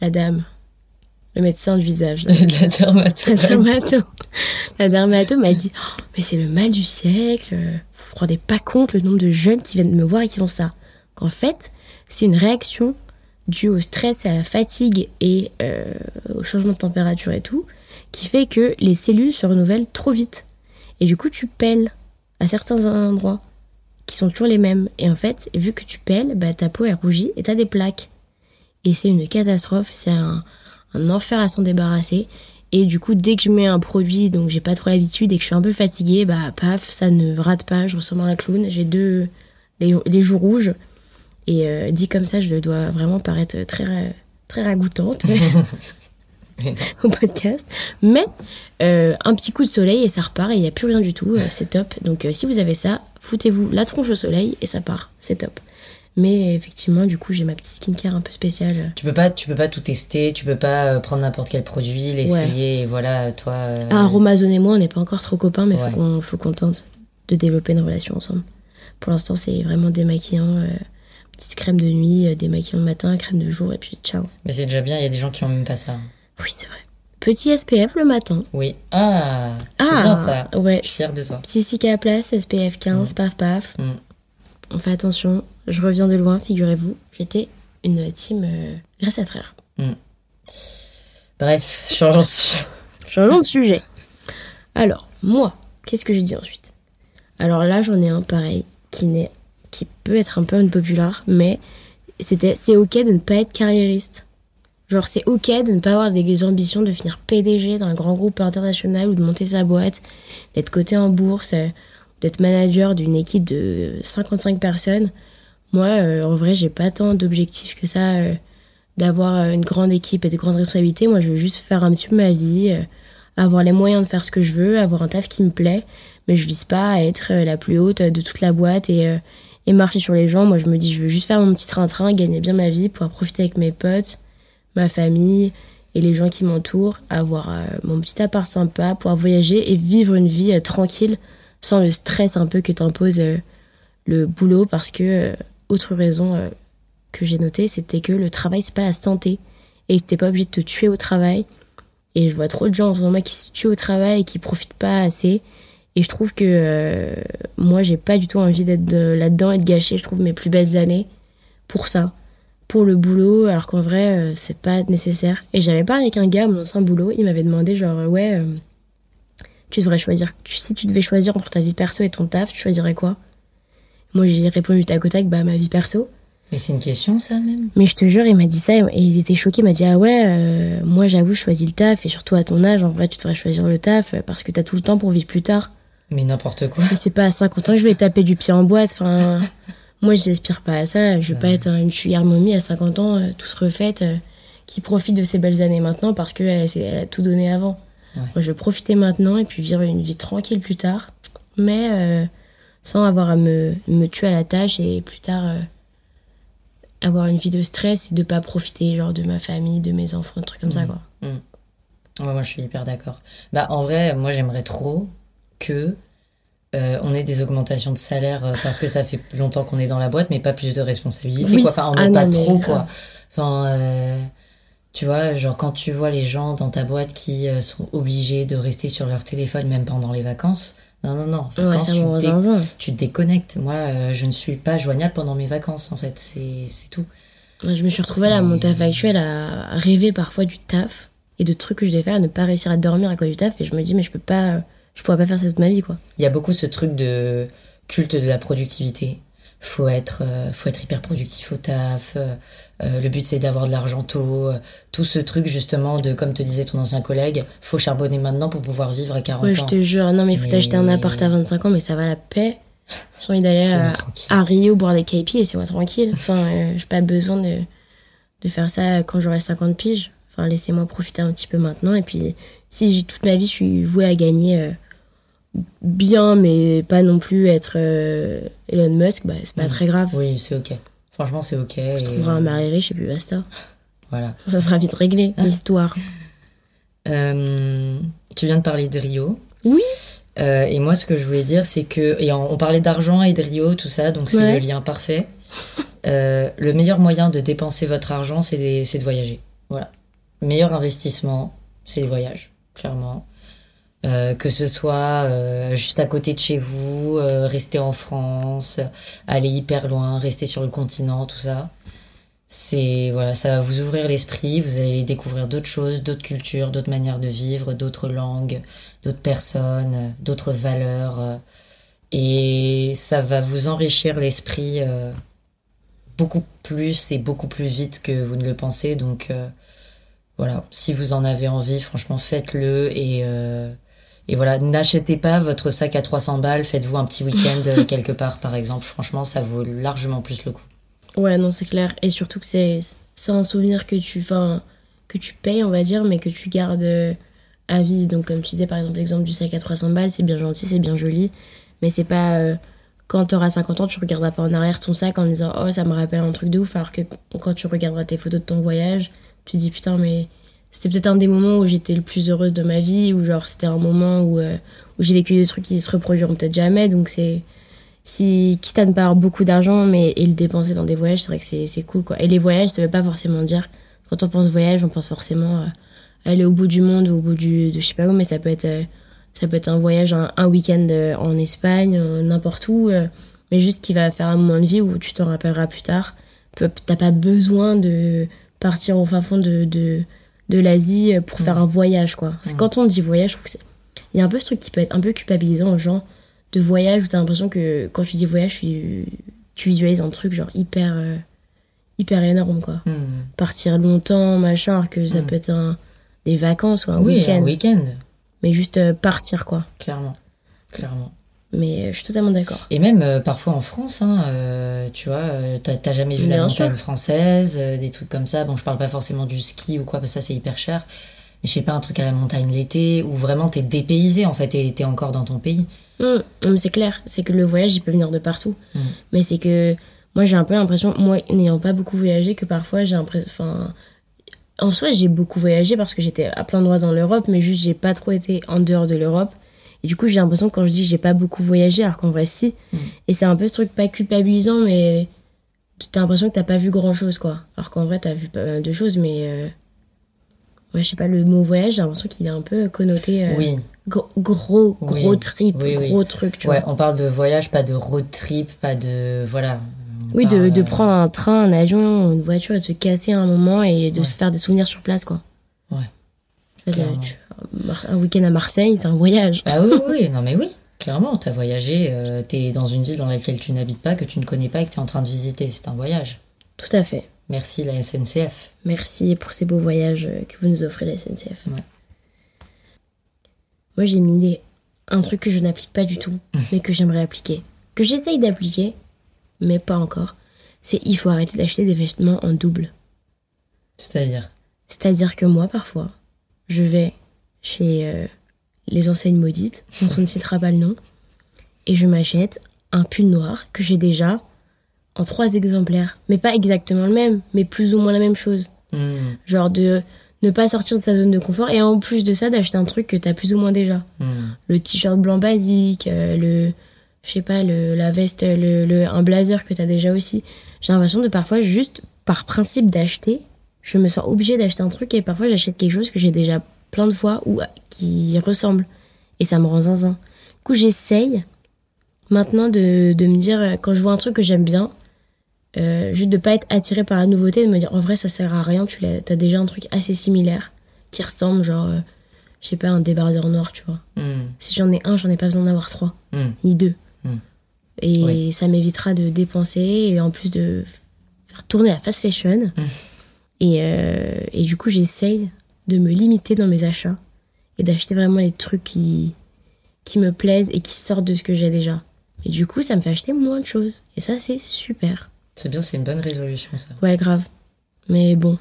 Speaker 3: la dame, le médecin du visage,
Speaker 1: la dermatose.
Speaker 3: la dermato. La dermato m'a dit Oh, mais c'est le mal du siècle. Vous vous rendez pas compte le nombre de jeunes qui viennent me voir et qui ont ça. Qu'en fait, c'est une réaction due au stress et à la fatigue et euh, au changement de température et tout, qui fait que les cellules se renouvellent trop vite. Et du coup, tu pèles à certains endroits qui sont toujours les mêmes. Et en fait, vu que tu pèles, bah, ta peau est rougit et t'as des plaques. Et c'est une catastrophe, c'est un, un enfer à s'en débarrasser. Et du coup, dès que je mets un produit, donc j'ai pas trop l'habitude et que je suis un peu fatiguée, bah paf, ça ne rate pas, je ressemble à un clown. J'ai deux les, les joues rouges. Et euh, dit comme ça, je dois vraiment paraître très, très ragoûtante au podcast. Mais euh, un petit coup de soleil et ça repart et il n'y a plus rien du tout. euh, c'est top. Donc euh, si vous avez ça, foutez-vous la tronche au soleil et ça part. C'est top. Mais effectivement, du coup, j'ai ma petite skincare un peu spéciale.
Speaker 1: Tu peux pas, tu peux pas tout tester, tu peux pas euh, prendre n'importe quel produit, l'essayer, et voilà, toi. euh,
Speaker 3: Ah, et moi, on n'est pas encore trop copains, mais
Speaker 1: Ouais.
Speaker 3: faut qu'on faut qu'on tente de développer une relation ensemble. Pour l'instant, c'est vraiment démaquillant, euh, petite crème de nuit, euh, démaquillant le matin, crème de jour, et puis ciao.
Speaker 1: Mais c'est déjà bien, il y a des gens qui ont même pas ça.
Speaker 3: Oui, c'est vrai. Petit SPF le matin.
Speaker 1: Oui. Ah, c'est
Speaker 3: Ah,
Speaker 1: bien ça.
Speaker 3: ouais.
Speaker 1: Je suis fière de toi.
Speaker 3: Petit la place, SPF 15, paf paf.
Speaker 1: Mm.
Speaker 3: On fait attention. Je reviens de loin, figurez-vous. J'étais une team euh, grâce à frère.
Speaker 1: Bref, changeons de sujet.
Speaker 3: Changeons de sujet. Alors, moi, qu'est-ce que j'ai dit ensuite? Alors là, j'en ai un pareil qui n'est qui peut être un peu unpopular, mais c'était c'est ok de ne pas être carriériste. Genre, c'est ok de ne pas avoir des ambitions de finir PDG d'un grand groupe international ou de monter sa boîte, d'être coté en bourse, euh, d'être manager d'une équipe de 55 personnes. Moi, euh, en vrai, j'ai pas tant d'objectifs que ça euh, d'avoir euh, une grande équipe et de grandes responsabilités. Moi, je veux juste faire un petit peu ma vie, euh, avoir les moyens de faire ce que je veux, avoir un taf qui me plaît, mais je vise pas à être euh, la plus haute de toute la boîte et, euh, et marcher sur les gens. Moi, je me dis, je veux juste faire mon petit train-train, gagner bien ma vie, pouvoir profiter avec mes potes, ma famille et les gens qui m'entourent, avoir euh, mon petit appart sympa, pouvoir voyager et vivre une vie euh, tranquille sans le stress un peu que t'impose euh, le boulot parce que euh, autre raison euh, que j'ai noté c'était que le travail c'est pas la santé. Et que t'es pas obligé de te tuer au travail. Et je vois trop de gens en ce moment qui se tuent au travail et qui profitent pas assez. Et je trouve que euh, moi j'ai pas du tout envie d'être de- là-dedans et de gâcher je trouve mes plus belles années pour ça. Pour le boulot alors qu'en vrai euh, c'est pas nécessaire. Et j'avais parlé avec un gars mon ancien boulot il m'avait demandé genre euh, ouais tu devrais choisir si tu devais choisir entre ta vie perso et ton taf tu choisirais quoi? Moi j'ai répondu tac au tac bah ma vie perso
Speaker 1: Mais c'est une question, ça, même
Speaker 3: mais je te jure, il m'a dit ça et il était choqué. Il m'a dit Ah ouais, euh, moi j'avoue, je choisis le taf et surtout à ton âge, en vrai, tu devrais choisir le taf euh, parce que t'as tout le temps pour vivre plus tard.
Speaker 1: Mais n'importe quoi.
Speaker 3: C'est pas à 50 ans que je vais taper du pied en boîte. Enfin, moi j'aspire pas à ça. Je veux pas être une sugar mommy à 50 ans, euh, toute refaite, euh, qui profite de ses belles années maintenant parce qu'elle elle a tout donné avant.
Speaker 1: Ouais.
Speaker 3: Moi je veux profiter maintenant et puis vivre une vie tranquille plus tard, mais euh, sans avoir à me, me tuer à la tâche et plus tard. euh, avoir une vie de stress et de pas profiter genre de ma famille, de mes enfants, des trucs comme ça quoi.
Speaker 1: Ouais, moi, je suis hyper d'accord. Bah, en vrai, moi, j'aimerais trop que euh, on ait des augmentations de salaire euh, parce que ça fait longtemps qu'on est dans la boîte, mais pas plus de responsabilités,
Speaker 3: Oui,
Speaker 1: quoi. Enfin, on
Speaker 3: ah
Speaker 1: n'est pas
Speaker 3: non, mais
Speaker 1: trop, quoi. Enfin, euh, tu vois, genre, quand tu vois les gens dans ta boîte qui sont obligés de rester sur leur téléphone même pendant les vacances, non, non, non. Vacances, tu, dé- déconnectes. Moi, euh, je ne suis pas joignable pendant mes vacances, en fait. C'est c'est tout.
Speaker 3: Moi, je me suis retrouvée là à mon taf actuel à rêver parfois du taf et de trucs que je devais faire, à ne pas réussir à dormir à cause du taf et je me dis mais je peux pas, je pourrais pas faire ça toute ma vie quoi.
Speaker 1: Il y a beaucoup ce truc de culte de la productivité. Faut être, euh, faut être hyper productif au taf. euh, euh, le but c'est d'avoir de l'argent tôt. euh, tout ce truc justement de, comme te disait ton ancien collègue, faut charbonner maintenant pour pouvoir vivre à 40
Speaker 3: Ouais, je
Speaker 1: ans.
Speaker 3: te jure, non mais il faut t'acheter un appart à 25 ans mais ça va la paix. J'ai envie d'aller à, à Rio boire des KP et c'est moi tranquille. Enfin, euh, j'ai pas besoin de, de faire ça quand j'aurai 50 piges. Enfin, laissez-moi profiter un petit peu maintenant et puis si j'ai toute ma vie je suis vouée à gagner bien mais pas non plus être Elon Musk, bah c'est pas
Speaker 1: Mhm.
Speaker 3: très grave.
Speaker 1: Oui, c'est ok. Franchement, c'est ok.
Speaker 3: Je
Speaker 1: et,
Speaker 3: trouverai un
Speaker 1: euh,
Speaker 3: mari riche et puis basta.
Speaker 1: Voilà.
Speaker 3: Ça sera vite réglé,
Speaker 1: Ah.
Speaker 3: l'histoire.
Speaker 1: Euh, tu viens de parler de Rio.
Speaker 3: Oui.
Speaker 1: Euh, et moi, ce que je voulais dire, c'est que, et on, on parlait d'argent et de Rio, tout ça, donc c'est
Speaker 3: Ouais.
Speaker 1: le lien parfait. Euh, le meilleur moyen de dépenser votre argent, c'est de voyager. Voilà. Meilleur investissement, c'est les voyages, clairement. Euh, que ce soit euh, juste à côté de chez vous, euh, rester en France, aller hyper loin, rester sur le continent, tout ça. C'est voilà, ça va vous ouvrir l'esprit, vous allez découvrir d'autres choses, d'autres cultures, d'autres manières de vivre, d'autres langues, d'autres personnes, d'autres valeurs, euh, et ça va vous enrichir l'esprit euh, beaucoup plus et beaucoup plus vite que vous ne le pensez. Donc voilà, si vous en avez envie, franchement, faites-le et et voilà, n'achetez pas votre sac à 300 balles, faites-vous un petit week-end euh, quelque part, par exemple. Franchement, ça vaut largement plus le coup.
Speaker 3: Ouais, non, c'est clair. Et surtout que c'est un souvenir que tu, que tu payes, on va dire, mais que tu gardes euh, à vie. Donc, comme tu disais, par exemple, l'exemple du sac à 300 balles, c'est bien gentil, c'est bien joli, mais c'est pas euh, quand t'auras 50 ans, tu regarderas pas en arrière ton sac en disant oh ça me rappelle un truc de ouf, alors que quand tu regarderas tes photos de ton voyage, tu te dis putain mais c'était peut-être un des moments où j'étais le plus heureuse de ma vie, ou genre c'était un moment où, euh, où j'ai vécu des trucs qui se reproduiront peut-être jamais, donc c'est si quitte à ne pas avoir beaucoup d'argent mais et le dépenser dans des voyages, c'est vrai que c'est cool quoi. Et les voyages, ça veut pas forcément dire quand on pense voyage, on pense forcément euh, aller au bout du monde ou au bout du de je sais pas où, mais ça peut être euh, ça peut être un voyage un, week-end euh, en Espagne, n'importe où, mais juste qui va faire un moment de vie où tu t'en rappelleras plus tard. T'as pas besoin de partir au fin fond de, de l'Asie euh, pour faire un voyage quoi. Parce que
Speaker 1: Mm.
Speaker 3: quand on dit voyage, je trouve que c'est il y a un peu ce truc qui peut être un peu culpabilisant aux gens de voyage où t'as l'impression que quand tu dis voyage, tu, tu visualises un truc genre hyper euh, hyper énorme quoi.
Speaker 1: Hmm.
Speaker 3: Partir longtemps, machin, alors que ça
Speaker 1: Mm.
Speaker 3: peut être un, des vacances ou un
Speaker 1: Oui,
Speaker 3: week-end.
Speaker 1: un week-end,
Speaker 3: mais juste euh, partir quoi.
Speaker 1: clairement. Clairement.
Speaker 3: Mais euh, je suis totalement d'accord.
Speaker 1: Et même euh, parfois en France, hein, euh, tu vois, euh, t'as jamais vu la montagne
Speaker 3: sûr.
Speaker 1: française, des trucs comme ça. Bon, je parle pas forcément du ski ou quoi, parce que ça c'est hyper cher. Mais je sais pas, un truc à la montagne l'été, où vraiment t'es dépaysé en fait, et t'es encore dans ton pays.
Speaker 3: Mais c'est clair, c'est que le voyage il peut venir de partout.
Speaker 1: Mm.
Speaker 3: Mais c'est que moi j'ai un peu l'impression, moi n'ayant pas beaucoup voyagé, que parfois j'ai l'impression. Enfin, en soi j'ai beaucoup voyagé parce que j'étais à plein d'endroits dans l'Europe, mais juste j'ai pas trop été en dehors de l'Europe. Et du coup j'ai l'impression que quand je dis j'ai pas beaucoup voyagé, alors qu'en vrai si.
Speaker 1: Mm.
Speaker 3: Et c'est un peu ce truc pas culpabilisant, mais t'as l'impression que t'as pas vu grand chose quoi. Alors qu'en vrai t'as vu pas mal de choses, mais. euh, Ouais, je sais pas, le mot voyage, j'ai l'impression qu'il est un peu connoté. euh,
Speaker 1: Oui,
Speaker 3: Gros, gros,
Speaker 1: Oui.
Speaker 3: gros trip,
Speaker 1: Oui, oui.
Speaker 3: gros truc, tu
Speaker 1: ouais,
Speaker 3: vois.
Speaker 1: on parle de voyage, pas de road trip, pas de. Voilà. On
Speaker 3: Oui, de, de
Speaker 1: euh,
Speaker 3: prendre un train, un avion, une voiture et de se casser à un moment et de
Speaker 1: Ouais.
Speaker 3: se faire des souvenirs sur place, quoi.
Speaker 1: Ouais,
Speaker 3: Tu vois,
Speaker 1: clairement.
Speaker 3: tu- un week-end à Marseille, c'est un voyage.
Speaker 1: Ah oui, oui, non mais oui, clairement, t'as voyagé, euh, t'es dans une ville dans laquelle tu n'habites pas, que tu ne connais pas et que t'es en train de visiter, c'est un voyage.
Speaker 3: Tout à fait.
Speaker 1: Merci la SNCF.
Speaker 3: Merci pour ces beaux voyages que vous nous offrez, la SNCF.
Speaker 1: Ouais.
Speaker 3: Moi, j'ai mis des... un truc que je n'applique pas du tout, mais que j'aimerais appliquer. Que j'essaye d'appliquer, mais pas encore. C'est il faut arrêter d'acheter des vêtements en double.
Speaker 1: C'est-à-dire?
Speaker 3: C'est-à-dire que moi, parfois, je vais chez euh, les enseignes maudites, dont on ne citera pas le nom, et je m'achète un pull noir que j'ai déjà en trois exemplaires. Mais pas exactement le même, mais plus ou moins la même chose.
Speaker 1: Hmm,
Speaker 3: Genre de ne pas sortir de sa zone de confort, et en plus de ça, d'acheter un truc que t'as plus ou moins déjà.
Speaker 1: hmm.
Speaker 3: Le t-shirt blanc basique, euh, le... Je sais pas, le, la veste, le, le- un blazer que t'as déjà aussi. J'ai l'impression de parfois, juste par principe d'acheter, je me sens obligée d'acheter un truc et parfois j'achète quelque chose que j'ai déjà plein de fois ou qui ressemble. Et ça me rend zinzin. Du coup, j'essaye maintenant de, de me dire, euh, quand je vois un truc que j'aime bien, euh, juste de pas être attirée par la nouveauté, de me dire en vrai ça sert à rien, tu t'as déjà un truc assez similaire qui ressemble, genre, euh, je sais pas, un débardeur noir, tu vois.
Speaker 1: Hmm,
Speaker 3: Si j'en ai un, j'en ai pas besoin d'avoir trois,
Speaker 1: hmm.
Speaker 3: ni deux.
Speaker 1: Mm.
Speaker 3: Et
Speaker 1: Oui.
Speaker 3: ça m'évitera de dépenser et en plus de faire tourner la fast fashion. Et, euh, et du coup, j'essaye de me limiter dans mes achats et d'acheter vraiment les trucs qui, qui me plaisent et qui sortent de ce que j'ai déjà. Et du coup, ça me fait acheter moins de choses. Et ça, c'est super.
Speaker 1: C'est bien, c'est une bonne résolution ça.
Speaker 3: Ouais, grave. Mais bon,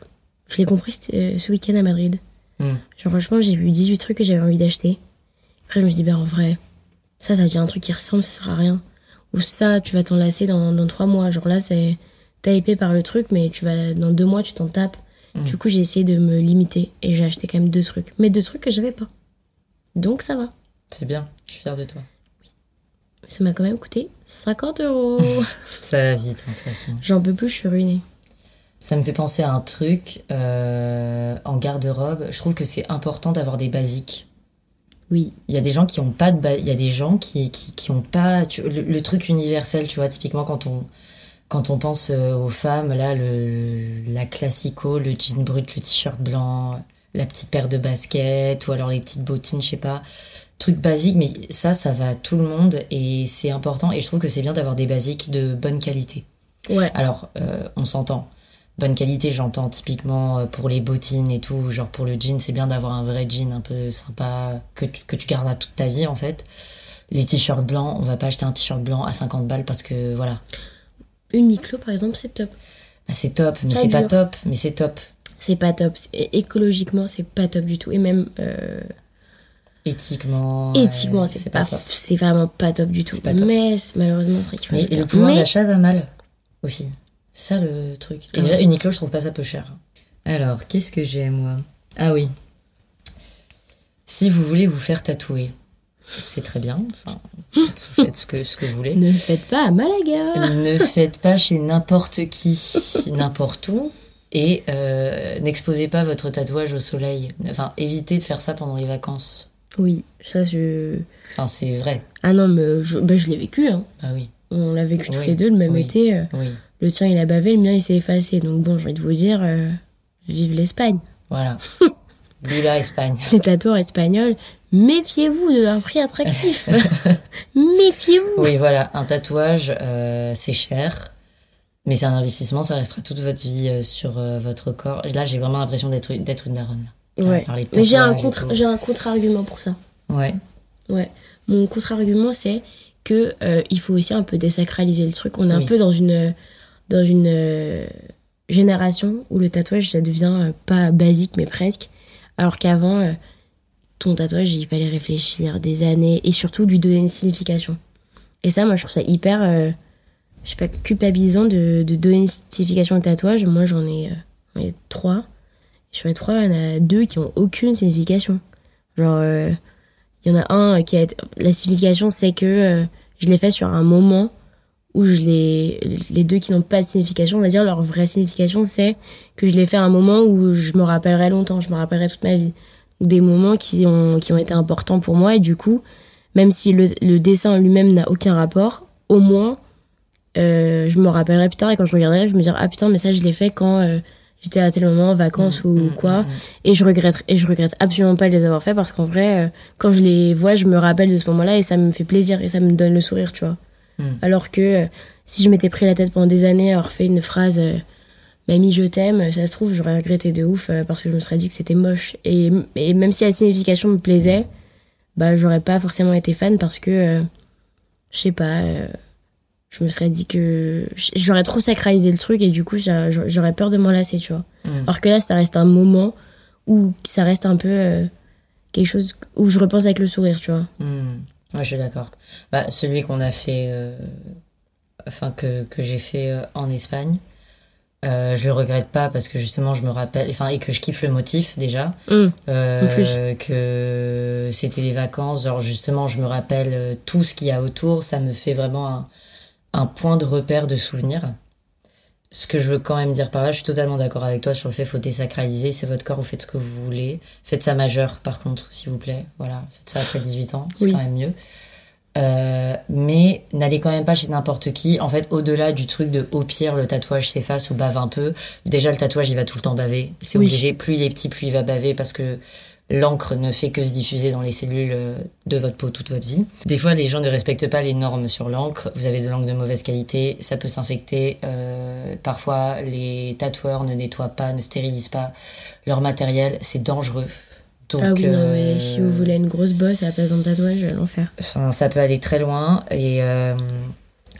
Speaker 3: je l'ai compris ce, euh, ce week-end à Madrid.
Speaker 1: Hmm.
Speaker 3: Genre, franchement, j'ai vu 18 trucs que j'avais envie d'acheter. Après, je me suis dit, bah, en vrai, ça, t'as déjà un truc qui ressemble, ça sert à rien. Ou ça, tu vas t'en lasser dans, dans 3 mois. Genre là, c'est. T'as épais par le truc, mais tu vas dans 2 mois, tu t'en tapes.
Speaker 1: Mm.
Speaker 3: Du coup, j'ai essayé de me limiter et j'ai acheté quand même deux trucs. Mais deux trucs que j'avais pas. Donc, ça va.
Speaker 1: C'est bien, je suis fière de toi.
Speaker 3: Ça m'a quand même coûté 50 euros.
Speaker 1: Ça va vite, hein, de toute façon.
Speaker 3: J'en peux plus, je suis ruinée.
Speaker 1: Ça me fait penser à un truc euh, en garde-robe. Je trouve que c'est important d'avoir des basiques.
Speaker 3: Oui.
Speaker 1: Il y a des gens qui ont pas de il y a des gens qui qui, qui ont pas tu- le, le truc universel, tu vois, typiquement quand on quand on pense euh, aux femmes là le la classico, le jean brut, le t-shirt blanc, la petite paire de baskets ou alors les petites bottines, je sais pas. Truc basique mais ça ça va à tout le monde et c'est important et je trouve que c'est bien d'avoir des basiques de bonne qualité.
Speaker 3: Ouais.
Speaker 1: Alors, euh, on s'entend. Bonne qualité, j'entends typiquement euh, pour les bottines et tout, genre pour le jean, c'est bien d'avoir un vrai jean un peu sympa que, tu- que tu garderas toute ta vie en fait. Les t-shirts blancs, on va pas acheter un t-shirt blanc à 50 balles parce que voilà,
Speaker 3: Uniqlo, par exemple, c'est top.
Speaker 1: Bah, c'est top, mais c'est pas top, mais c'est top.
Speaker 3: C'est pas top. Écologiquement, c'est pas top du tout. Et même, euh,
Speaker 1: éthiquement.
Speaker 3: Éthiquement,
Speaker 1: euh,
Speaker 3: c'est pas, c'est vraiment pas top du tout.
Speaker 1: Pas top.
Speaker 3: Mais malheureusement, c'est vrai qu'il faut. Le
Speaker 1: et le pouvoir
Speaker 3: Mais-
Speaker 1: d'achat va mal aussi. C'est ça le truc. Et
Speaker 3: Ah.
Speaker 1: déjà, Uniqlo, je trouve pas ça peu cher. Alors, qu'est-ce que j'ai moi? Ah oui. Si vous voulez vous faire tatouer, c'est très bien. Enfin, faites, faites ce, que, ce que vous voulez.
Speaker 3: Ne faites pas à Malaga.
Speaker 1: ne faites pas chez n'importe qui, n'importe où. Et euh, n'exposez pas votre tatouage au soleil. Enfin, évitez de faire ça pendant les vacances.
Speaker 3: Oui, ça je.
Speaker 1: Enfin, c'est vrai.
Speaker 3: Ah non, mais je, bah, je l'ai vécu. Hein.
Speaker 1: Bah oui,
Speaker 3: On l'a vécu tous
Speaker 1: Oui,
Speaker 3: les deux le même
Speaker 1: oui.
Speaker 3: été. euh,
Speaker 1: oui.
Speaker 3: Le tien il a bavé, le mien il s'est effacé. Donc bon, j'ai envie de vous dire, euh, vive l'Espagne.
Speaker 1: Voilà. Viva Espagne.
Speaker 3: Les tatoueurs espagnols, méfiez-vous de leur prix attractif. méfiez-vous.
Speaker 1: Oui, voilà, un tatouage, euh, c'est cher, mais c'est un investissement, ça restera toute votre vie euh, sur euh, votre corps. Là, j'ai vraiment l'impression d'être d'être une daronne.
Speaker 3: Ouais. Mais j'ai un contre, j'ai un contre-argument pour ça.
Speaker 1: Ouais,
Speaker 3: Ouais. Mon contre-argument, c'est que il faut aussi un peu désacraliser le truc. On est
Speaker 1: Oui.
Speaker 3: un peu dans une dans une génération où le tatouage ça devient pas basique mais presque, alors qu'avant ton tatouage il fallait réfléchir des années et surtout lui donner une signification. Et ça, moi, je trouve ça hyper, euh, je sais pas, culpabilisant de, donner une signification au tatouage. Moi, j'en ai, euh, j'en ai trois. Sur les trois, il y en a deux qui ont aucune signification. Genre, euh, il y en a un qui a la signification c'est que euh, je l'ai fait sur un moment où je l'ai les deux qui n'ont pas de signification on va dire leur vraie signification c'est que je l'ai fait à un moment où je me rappellerai longtemps je me rappellerai toute ma vie des moments qui ont qui ont été importants pour moi et du coup même si le, le dessin lui-même n'a aucun rapport au moins euh, je me rappellerai plus tard et quand je regarderai je me dirai ah putain mais ça je l'ai fait quand euh, j'étais à tel moment en vacances ou
Speaker 1: Mm,
Speaker 3: quoi
Speaker 1: mm, mm.
Speaker 3: et je regrette et je regrette absolument pas de les avoir fait parce qu'en vrai euh, quand je les vois je me rappelle de ce moment-là et ça me fait plaisir et ça me donne le sourire tu vois
Speaker 1: Mm.
Speaker 3: alors que si je m'étais pris la tête pendant des années à avoir fait une phrase mamie je t'aime ça se trouve j'aurais regretté de ouf euh, parce que je me serais dit que c'était moche et, et même si la signification me plaisait bah j'aurais pas forcément été fan parce que euh, je sais pas euh, je me serais dit que j'aurais trop sacralisé le truc et du coup j'a- j'aurais peur de m'en lasser tu vois
Speaker 1: Mm.
Speaker 3: alors que là, ça reste un moment où ça reste un peu euh, quelque chose où je repense avec le sourire, tu vois.
Speaker 1: Hmm. Ouais, je suis d'accord. Bah, celui qu'on a fait, enfin que, que j'ai fait en Espagne, euh, je le regrette pas parce que justement je me rappelle, enfin et que je kiffe le motif déjà,
Speaker 3: Hum,
Speaker 1: euh, que c'était les vacances, genre justement je me rappelle euh, tout ce qu'il y a autour, ça me fait vraiment un, un point de repère de souvenir. Ce que je veux quand même dire par là, je suis totalement d'accord avec toi sur le fait faut désacraliser, c'est votre corps, vous faites ce que vous voulez. Faites ça majeur par contre, s'il vous plaît. Voilà, faites ça après 18 ans, c'est
Speaker 3: Oui.
Speaker 1: quand même mieux. Euh, mais n'allez quand même pas chez n'importe qui. En fait, au-delà du truc de au pire le tatouage s'efface ou bave un peu, déjà le tatouage il va tout le temps baver. C'est
Speaker 3: Oui.
Speaker 1: obligé. Plus il est petit, plus il va baver parce que l'encre ne fait que se diffuser dans les cellules euh, de votre peau toute votre vie. Des fois, les gens ne respectent pas les normes sur l'encre. Vous avez de l'encre de mauvaise qualité, ça peut s'infecter. Euh, parfois, les tatoueurs ne nettoient pas, ne stérilisent pas leur matériel. C'est dangereux. Donc,
Speaker 3: ah oui, non, mais
Speaker 1: euh,
Speaker 3: si vous voulez une grosse bosse à la place d'un tatouage, l'enfer.
Speaker 1: Enfin, ça peut aller très loin et euh,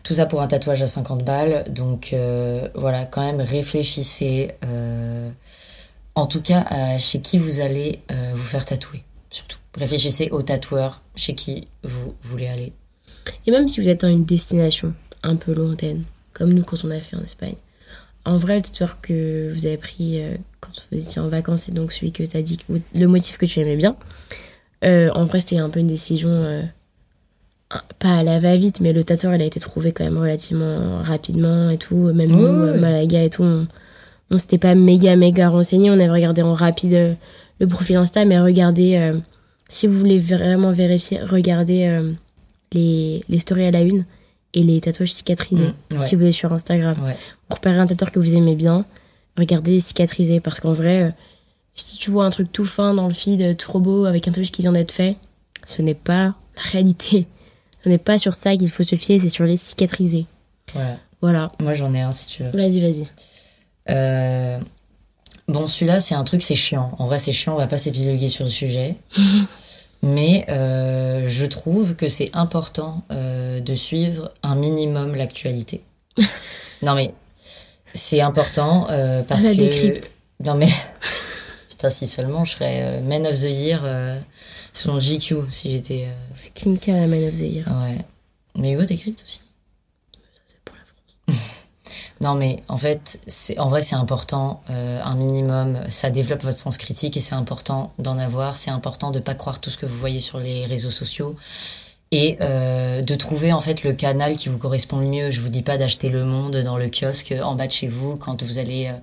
Speaker 1: tout ça pour un tatouage à 50 balles. Donc euh, voilà, quand même réfléchissez. euh, en tout cas, à chez qui vous allez euh, vous faire tatouer. Surtout, réfléchissez au tatoueur chez qui vous voulez aller.
Speaker 3: Et même si vous êtes dans une destination un peu lointaine, comme nous quand on a fait en Espagne, en vrai, le tatoueur que vous avez pris euh, vous étiez en vacances et donc celui que tu as dit, vous- le motif que tu aimais bien, euh, en vrai, c'était un peu une décision, euh, pas à la va-vite, mais le tatoueur, il a été trouvé quand même relativement rapidement et tout. Même
Speaker 1: Oui,
Speaker 3: nous,
Speaker 1: oui,
Speaker 3: euh. Malaga et tout, on, on s'était pas méga, méga renseigné. On avait regardé en rapide le profil Insta, mais regardez, si vous voulez vraiment vérifier, regardez les, les stories à la une et les tatouages cicatrisés,
Speaker 1: Mm, ouais.
Speaker 3: si vous voulez sur Instagram.
Speaker 1: Ouais.
Speaker 3: Pour repérer un tatoueur que vous aimez bien, regardez les cicatrisés, parce qu'en vrai, euh, si tu vois un truc tout fin dans le feed, euh, trop beau, avec un tatouage qui vient d'être fait, ce n'est pas la réalité. Ce n'est pas sur ça qu'il faut se fier, c'est sur les cicatrisés.
Speaker 1: Voilà.
Speaker 3: Voilà.
Speaker 1: Moi, j'en ai un si tu veux.
Speaker 3: Vas-y, vas-y.
Speaker 1: Euh, Bon, celui-là, c'est un truc, c'est chiant. En vrai, c'est chiant, on va pas s'épiloguer sur le sujet. Mais euh, je trouve que c'est important euh, de suivre un minimum l'actualité. non, mais c'est important euh, parce
Speaker 3: La
Speaker 1: que.
Speaker 3: décrypte.
Speaker 1: Non, mais. Putain, si seulement je serais euh, Man of the Year. euh, Selon GQ, si j'étais. euh,
Speaker 3: C'est Kim K, la Man of the Year.
Speaker 1: Ouais. Mais Hugo t'écris aussi.
Speaker 3: C'est pour la France.
Speaker 1: Non, mais en fait, c'est en vrai, c'est important, euh, un minimum. Ça développe votre sens critique et c'est important d'en avoir. C'est important de pas croire tout ce que vous voyez sur les réseaux sociaux et euh, de trouver en fait le canal qui vous correspond le mieux. Je vous dis pas d'acheter Le Monde dans le kiosque en bas de chez vous quand vous allez euh,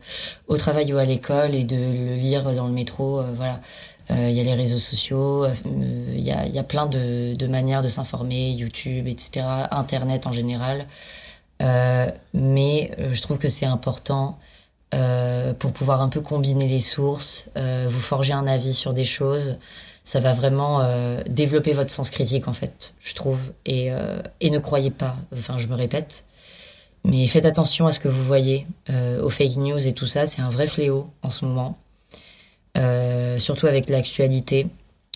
Speaker 1: au travail ou à l'école et de le lire dans le métro. euh, voilà. Euh, Il y a les réseaux sociaux, euh, il y, a, y a plein de, de manières de s'informer, YouTube, etc., Internet en général. Euh, mais euh, je trouve que c'est important euh, pour pouvoir un peu combiner les sources, euh, vous forger un avis sur des choses. Ça va vraiment euh, développer votre sens critique en fait, je trouve. Et, euh, et ne croyez pas, enfin je me répète, mais faites attention à ce que vous voyez, euh, aux fake news et tout ça, c'est un vrai fléau en ce moment. Surtout avec l'actualité,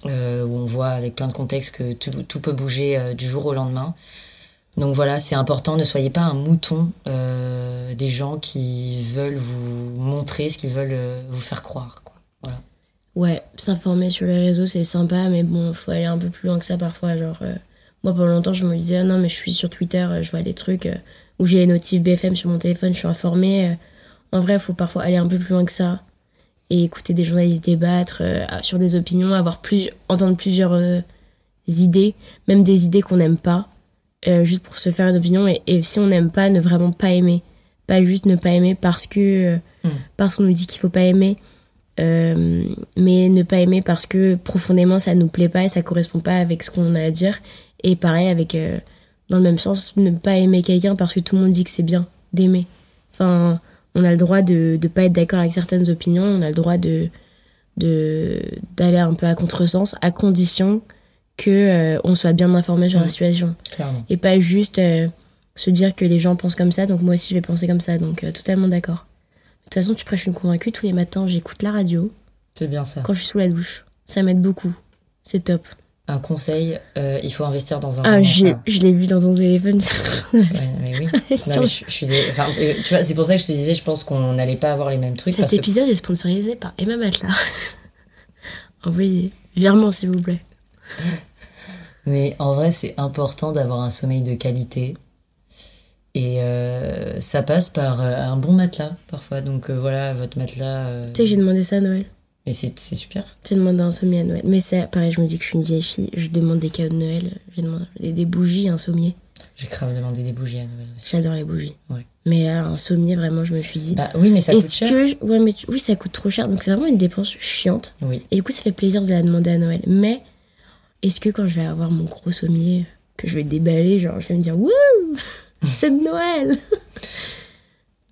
Speaker 1: où on voit avec plein de contextes que tout, peut bouger du jour au lendemain. Donc voilà, c'est important, ne soyez pas un mouton des gens qui veulent vous montrer ce qu'ils veulent vous faire croire. Voilà.
Speaker 3: Ouais, s'informer sur les réseaux, c'est sympa, mais bon, faut aller un peu plus loin que ça parfois. Genre, euh, moi, pendant longtemps, je me disais, ah non, mais je suis sur Twitter, euh, je vois des trucs euh, où j'ai les notifs BFM sur mon téléphone, je suis informée. en vrai, il faut parfois aller un peu plus loin que ça et écouter des journalistes débattre sur des opinions, avoir plus, entendre plusieurs idées, même des idées qu'on n'aime pas, juste pour se faire une opinion. Et, et si on n'aime pas, ne vraiment pas aimer. Pas juste ne pas aimer parce que euh,
Speaker 1: Mm.
Speaker 3: parce qu'on nous dit qu'il faut pas aimer. Euh, mais ne pas aimer parce que profondément ça nous plaît pas et ça correspond pas avec ce qu'on a à dire. Et pareil avec euh, dans le même sens ne pas aimer quelqu'un parce que tout le monde dit que c'est bien d'aimer. Enfin on a le droit de de pas être d'accord avec certaines opinions. On a le droit de de d'aller un peu à contresens à condition que euh, on soit bien informé sur la situation.
Speaker 1: Clairement.
Speaker 3: et pas juste se dire que les gens pensent comme ça. Donc moi aussi je vais penser comme ça. Donc totalement d'accord toute façon tu prêches une convaincue tous les matins j'écoute la radio
Speaker 1: C'est bien ça.
Speaker 3: quand je suis sous la douche. Ça m'aide beaucoup. C'est top.
Speaker 1: Un conseil, euh, il faut investir dans un
Speaker 3: Ah,
Speaker 1: machin.
Speaker 3: je l'ai vu dans ton téléphone.
Speaker 1: Ouais, mais oui. Non, mais je, je suis des... enfin, euh, tu vois, c'est pour ça que je te disais, je pense qu'on n'allait pas avoir les mêmes trucs.
Speaker 3: Cet
Speaker 1: parce que
Speaker 3: épisode est sponsorisé par Emma Matelas. Envoyez. Virement, s'il vous plaît.
Speaker 1: Mais en vrai, c'est important d'avoir un sommeil de qualité. Et euh, ça passe par euh, un bon matelas, parfois. Donc euh, voilà, votre matelas. euh,
Speaker 3: Tu sais, j'ai demandé ça à Noël.
Speaker 1: Mais c'est c'est super.
Speaker 3: J'ai demandé un sommier à Noël. Mais c'est pareil, je me dis que je suis une vieille fille. Je demande des cadeaux de Noël. J'ai demandé des, des bougies, un sommier.
Speaker 1: J'ai grave demandé des bougies à Noël aussi.
Speaker 3: J'adore les bougies.
Speaker 1: Ouais.
Speaker 3: Mais là, un sommier, vraiment, je me suis dit.
Speaker 1: Bah oui, mais ça coûte
Speaker 3: Est-ce
Speaker 1: cher.
Speaker 3: que. je- Ouais, mais tu- oui, ça coûte trop cher. Donc c'est vraiment une dépense chiante.
Speaker 1: Oui.
Speaker 3: Et du coup, ça fait plaisir de la demander à Noël. Mais est-ce que quand je vais avoir mon gros sommier, que je vais déballer, genre, je vais me dire Wouh C'est de Noël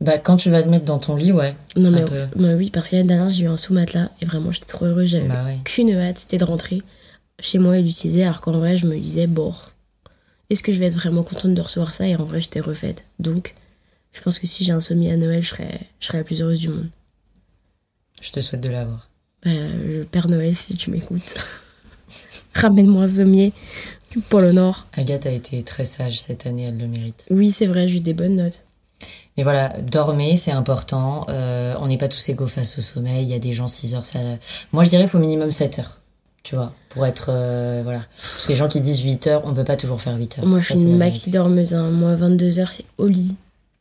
Speaker 1: Bah quand tu vas te mettre dans ton lit, ouais.
Speaker 3: Non, mais
Speaker 1: peu.
Speaker 3: bah oui, parce que l'année dernière, j'ai eu un sous-matelas et vraiment, j'étais trop heureuse. J'avais
Speaker 1: Bah ouais.
Speaker 3: qu'une hâte, c'était de rentrer chez moi et l'utiliser. Alors qu'en vrai, je me disais Bon, est-ce que je vais être vraiment contente de recevoir ça? Et en vrai, j'étais refaite. Donc, je pense que si j'ai un sommier à Noël, je serais, je serais la plus heureuse du monde.
Speaker 1: Je te souhaite de l'avoir.
Speaker 3: Bah, le Père Noël, si tu m'écoutes, ramène-moi un sommier du Pôle Nord.
Speaker 1: Agathe a été très sage cette année, elle le mérite.
Speaker 3: Oui, c'est vrai, j'ai eu des bonnes notes.
Speaker 1: Mais voilà, dormez, c'est important. Euh, on n'est pas tous égaux face au sommeil. Il y a des gens 6 heures, ça... Moi, je dirais faut minimum 7 heures. Tu vois, pour être... euh, voilà. Parce que les gens qui disent 8 heures, on peut pas toujours faire 8 heures.
Speaker 3: Moi, je
Speaker 1: Ça,
Speaker 3: suis une maxi dormeuse. Hein. Moi, 22h, c'est au lit.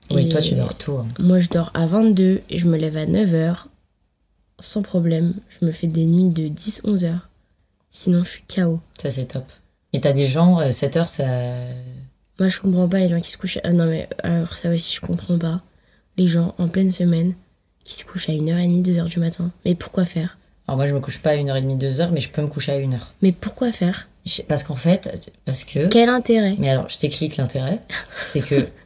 Speaker 1: Oui,
Speaker 3: Et
Speaker 1: toi, tu dors tôt. hein.
Speaker 3: Moi, je dors à 22 et je me lève à 9h. Sans problème. Je me fais des nuits de 10-11 heures. Sinon, je suis KO.
Speaker 1: Ça, c'est top. Et t'as des gens, euh, 7 heures, ça...
Speaker 3: Moi, je comprends pas les gens qui se couchent. Ah non, mais alors, ça aussi, je comprends pas. Les gens en pleine semaine qui se couchent à 1h30, 2h du matin. Mais pourquoi faire?
Speaker 1: Alors moi, je me couche pas à 1h30, 2h, mais je peux me coucher à 1h.
Speaker 3: Mais pourquoi faire?
Speaker 1: Parce qu'en fait, parce que...
Speaker 3: Quel intérêt?
Speaker 1: Mais alors, je t'explique l'intérêt. C'est que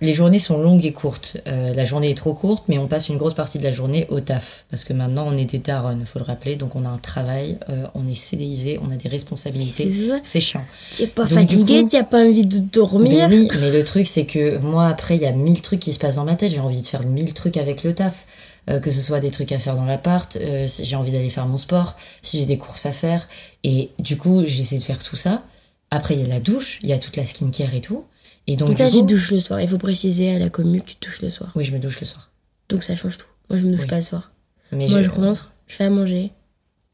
Speaker 1: les journées sont longues et courtes. Euh, la journée est trop courte, mais on passe une grosse partie de la journée au taf. Parce que maintenant, on est des darons, faut le rappeler. Donc, on a un travail, euh, on est CDIsé, on a des responsabilités.
Speaker 3: C'est
Speaker 1: chiant.
Speaker 3: T'es pas
Speaker 1: Donc,
Speaker 3: fatigué, t'as pas envie de
Speaker 1: Mais
Speaker 3: dormir
Speaker 1: oui, mais le truc, c'est que moi, après, il y a mille trucs qui se passent dans ma tête. J'ai envie de faire mille trucs avec le taf. Euh, que ce soit des trucs à faire dans l'appart, euh, si j'ai envie d'aller faire mon sport, si j'ai des courses à faire. Et du coup, j'essaie de faire tout ça. Après, il y a la douche, il y a toute la skincare et tout. Et donc, du
Speaker 3: tu
Speaker 1: coup...
Speaker 3: douches le soir. Il faut préciser à la commune que tu te douches le soir.
Speaker 1: Oui, je me douche le soir.
Speaker 3: Donc ça change tout. Moi, je me douche
Speaker 1: Oui.
Speaker 3: pas le soir.
Speaker 1: Mais
Speaker 3: Moi,
Speaker 1: je-
Speaker 3: je rentre, je fais à manger,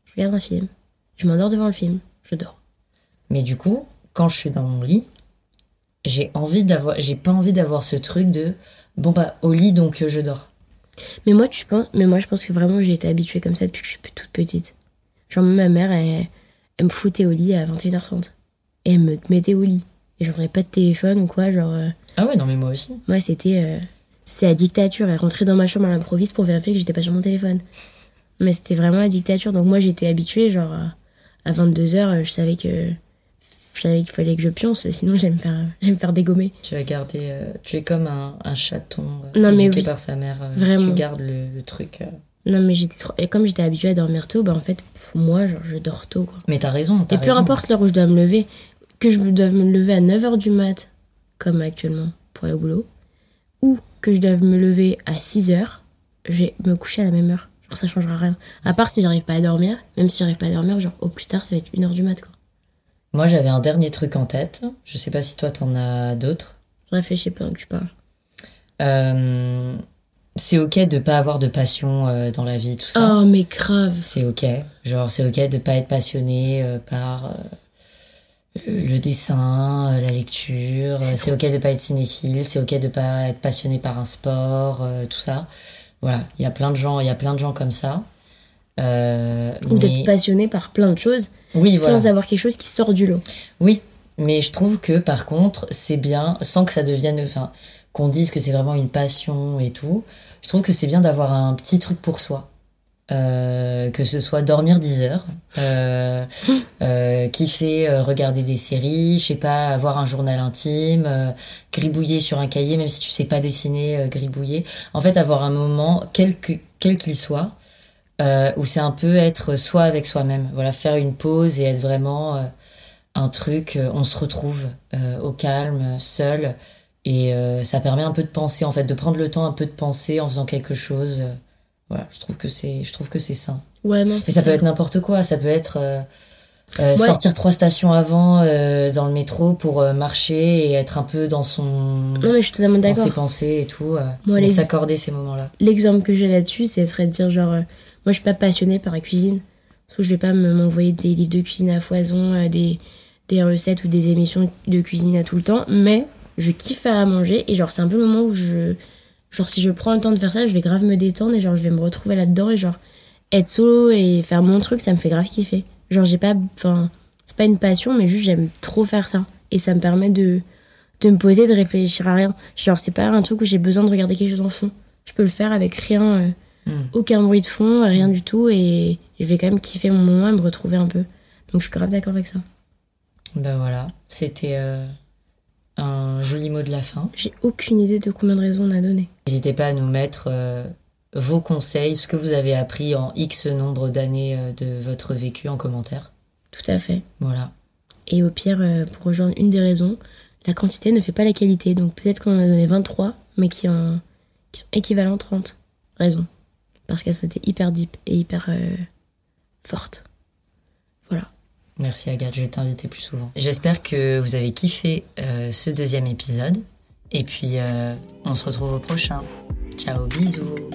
Speaker 3: je regarde un film, je m'endors devant le film, je dors.
Speaker 1: Mais du coup, quand je suis dans mon lit, j'ai envie d'avoir, j'ai pas envie d'avoir ce truc de bon bah au lit donc euh, je dors.
Speaker 3: Mais moi, tu penses, mais moi, je pense que vraiment, j'ai été habituée comme ça depuis que je suis toute petite. Genre, ma mère, elle, elle me foutait au lit à 21h30. Et elle me mettait au lit. Et j'aurais pas de téléphone ou quoi, genre. euh,
Speaker 1: Ah ouais non mais moi aussi.
Speaker 3: moi, c'était. euh, c'était la dictature. Elle rentrait dans ma chambre à l'improviste pour vérifier que j'étais pas sur mon téléphone. Mais c'était vraiment la dictature. Donc, moi, j'étais habituée, genre, à, à 22h, je savais que. Je savais qu'il fallait que je pionce, sinon j'allais me faire, j'allais me faire dégommer.
Speaker 1: Tu as gardé, euh, tu es comme un, un chaton euh,
Speaker 3: Non, mais oui.
Speaker 1: par sa mère. euh,
Speaker 3: Vraiment.
Speaker 1: Tu gardes le, le truc. euh.
Speaker 3: Non, mais j'étais trop. Et comme j'étais habituée à dormir tôt, bah en fait, pour moi, genre, je dors tôt, quoi.
Speaker 1: Mais t'as raison.
Speaker 3: Et peu importe l'heure où je dois me lever, que je dois me lever à 9h du mat, comme actuellement pour au boulot, ou que je dois me lever à 6h, je vais me coucher à la même heure. Genre, ça changera rien. À part si j'arrive pas à dormir, même si j'arrive pas à dormir, genre, au plus tard, ça va être 1h du mat, quoi.
Speaker 1: Moi j'avais un dernier truc en tête. Je sais pas si toi t'en as d'autres.
Speaker 3: Je réfléchis pendant que tu parles.
Speaker 1: Euh, c'est ok de pas avoir de passion euh, dans la vie, tout ça.
Speaker 3: Oh, mais grave.
Speaker 1: C'est ok. Genre, c'est ok de pas être passionné euh, par le dessin, euh, la lecture.
Speaker 3: C'est
Speaker 1: euh, ok de pas être cinéphile. C'est ok de pas être passionné par un sport, euh, tout ça. Voilà, il y a plein de gens, il y a plein de gens comme ça. Euh,
Speaker 3: Ou
Speaker 1: mais-
Speaker 3: d'être passionné par plein de choses,
Speaker 1: Oui, voilà.
Speaker 3: sans avoir quelque chose qui sort du lot.
Speaker 1: Oui, mais je trouve que par contre, c'est bien, sans que ça devienne, enfin, qu'on dise que c'est vraiment une passion et tout, je trouve que c'est bien d'avoir un petit truc pour soi. Euh, que ce soit dormir 10 heures, euh, euh, kiffer, euh, regarder des séries, je sais pas, avoir un journal intime, euh, gribouiller sur un cahier, même si tu sais pas dessiner, euh, gribouiller. En fait, avoir un moment, quel que- quel qu'il soit, euh, où c'est un peu être soi avec soi-même. Voilà, faire une pause et être vraiment euh, un truc, on se retrouve euh, au calme, seul, et euh, ça permet un peu de penser, en fait, de prendre le temps un peu de penser en faisant quelque chose. Voilà, je trouve que c'est, je trouve que c'est sain.
Speaker 3: Ouais, non,
Speaker 1: Et ça peut être n'importe quoi, ça peut être euh, euh,
Speaker 3: Ouais.
Speaker 1: sortir trois stations avant euh, dans le métro pour marcher et être un peu dans son,
Speaker 3: Non, mais je suis totalement
Speaker 1: dans ses
Speaker 3: d'accord.
Speaker 1: pensées et tout,
Speaker 3: Moi, les-
Speaker 1: s'accorder ces moments-là.
Speaker 3: L'exemple que j'ai là-dessus, c'est serait de dire genre, moi je suis pas passionnée par la cuisine. Parce que je vais pas me- m'envoyer des livres de cuisine à foison, des, des recettes ou des émissions de cuisine à tout le temps, mais je kiffe à manger et genre c'est un peu le moment où je. Genre si je prends le temps de faire ça, je vais grave me détendre et genre je vais me retrouver là-dedans et genre être solo et faire mon truc, ça me fait grave kiffer. Genre j'ai pas. Enfin, c'est pas une passion, mais juste j'aime trop faire ça. Et ça me permet de, de me poser, de réfléchir à rien. Genre c'est pas un truc où j'ai besoin de regarder quelque chose en fond. Je peux le faire avec rien, euh,
Speaker 1: Hmm.
Speaker 3: aucun bruit de fond, rien du tout, et je vais quand même kiffer mon moment et me retrouver un peu. Donc je suis grave d'accord avec ça.
Speaker 1: Ben voilà, c'était euh, un joli mot de la fin.
Speaker 3: J'ai aucune idée de combien de raisons on a donné.
Speaker 1: N'hésitez pas à nous mettre euh, vos conseils, ce que vous avez appris en X nombre d'années euh, de votre vécu en commentaire.
Speaker 3: Tout à fait.
Speaker 1: Voilà.
Speaker 3: Et au pire, euh, pour rejoindre une des raisons, la quantité ne fait pas la qualité. Donc peut-être qu'on en a donné 23, mais qui, en, qui sont équivalents 30 raisons. Parce qu'elles étaient hyper deep et hyper fortes.
Speaker 1: Merci Agathe, je vais t'inviter plus souvent. J'espère que vous avez kiffé euh, ce deuxième épisode. Et puis, euh, on se retrouve au prochain. Ciao, bisous.